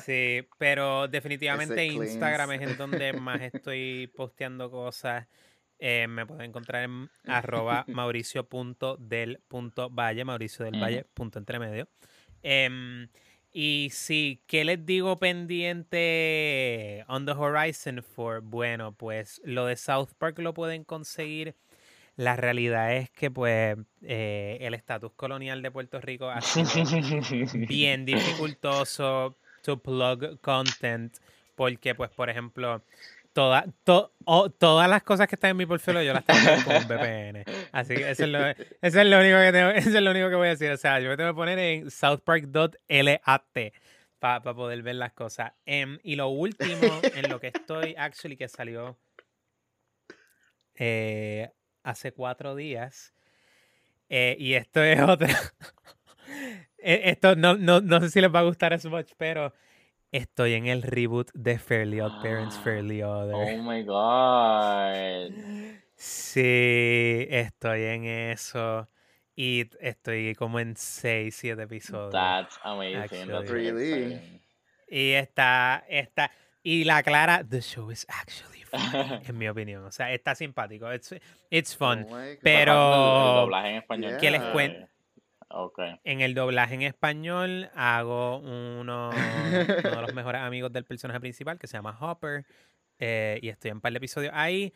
sí, pero definitivamente Instagram es en donde más estoy posteando cosas. Eh, me pueden encontrar en arroba mauricio.del.valle, mauricio del valle, punto entre medio. Em, y sí, ¿qué les digo pendiente on the horizon for? Bueno, pues lo de South Park lo pueden conseguir la realidad es que, pues, eh, el estatus colonial de Puerto Rico ha sido bien dificultoso to plug content, porque, pues, por ejemplo, toda, todas las cosas que están en mi portfolio yo las tengo con un VPN. Así que eso es lo, eso es lo único que tengo, eso es lo único que voy a decir. O sea, yo me tengo que poner en southpark.lat para poder ver las cosas. Em, y lo último en lo que estoy, actually, que salió eh, hace cuatro días. Eh, y esto es otra. E, esto no, no, no, sé si les va a gustar as much, pero estoy en el reboot de Fairly Odd Parents, Fairly Other. Oh my god. Sí, estoy en eso. Y estoy como en 6, 7 episodios. That's amazing. That's really. Y está, está. Y la clara, the show is actually en mi opinión. O sea, está simpático. It's, it's fun. Oh pero. El doblaje en español. ¿Qué les cuento? Okay. En el doblaje en español hago uno, uno, de los mejores amigos del personaje principal que se llama Hopper. Eh, y estoy en un par de episodios ahí.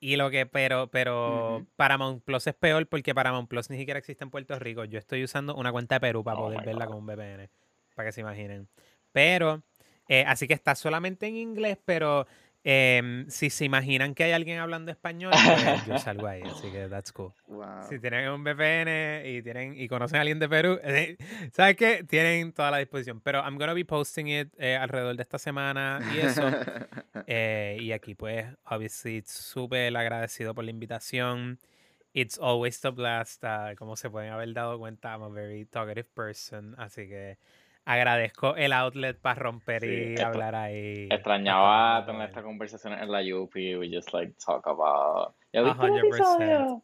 Y lo que, pero, pero Paramount Plus es peor porque Paramount Plus ni siquiera existe en Puerto Rico. Yo estoy usando una cuenta de Perú para oh poder verla con un VPN. Para que se imaginen. Pero, eh, así que está solamente en inglés, pero Em, si se imaginan que hay alguien hablando español, pues yo salgo ahí, así que that's cool. Si tienen un VPN y tienen y conocen a alguien de Perú, eh, ¿sabes qué? Tienen toda la disposición. Pero I'm gonna be posting it eh, alrededor de esta semana y eso. Eh, y aquí, pues, obviously, súper agradecido por la invitación. It's always a blast. Uh, como se pueden haber dado cuenta, I'm a very talkative person, así que agradezco el outlet para romper y hablar ahí. Extrañaba tener esta conversación en la UP. We just like talk about. 100%.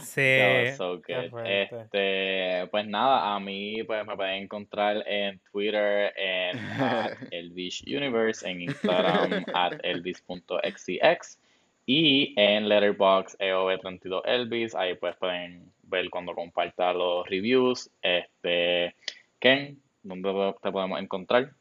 sí. so good. Este, pues nada, a mí pues me pueden encontrar en Twitter en Elvish Universe, en Instagram at elvis.xcx y en Letterboxd EOB32 Elvis. Ahí pues pueden ver cuando comparta los reviews. Este, Ken, ¿dónde te podemos encontrar?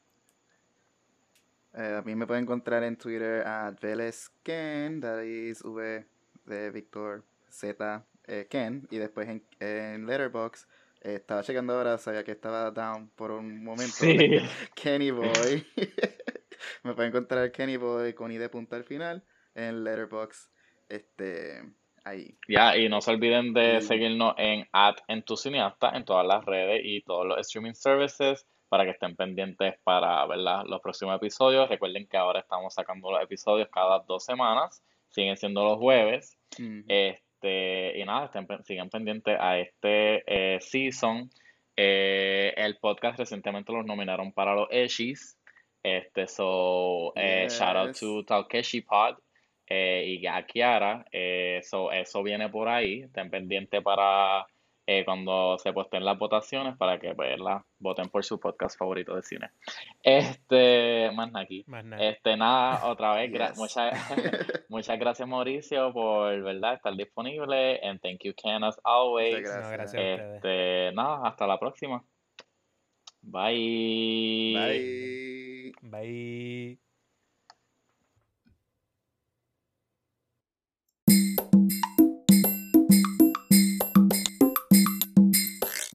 Eh, a mí me pueden encontrar en Twitter a VelezKen, that is V de Víctor, Z eh, Ken y después en, en Letterboxd estaba checando ahora, sabía que estaba down por un momento. Kenny Boy. Me pueden encontrar Kenny Boy con I de punta al final en Letterboxd. Este, ahí. Ya, y no se olviden de seguirnos en at en todas las redes y todos los streaming services para que estén pendientes para ver los próximos episodios. Recuerden que ahora estamos sacando los episodios cada dos semanas, siguen siendo los jueves. este, y nada, estén, sigan pendientes a este eh, season. Eh, el podcast recientemente los nominaron para los Eshis. Este, so, eh, shout out to Talkeshi Pod y a Kiara. so, eso viene por ahí. Estén pendientes para eh, cuando se posten las votaciones para que pues, voten por su podcast favorito de cine. Este, más aquí. Este, nada, otra vez, muchas, muchas gracias Mauricio por verdad estar disponible. And thank you Ken as always. gracias. este, nada, hasta la próxima. Bye. Bye. Bye.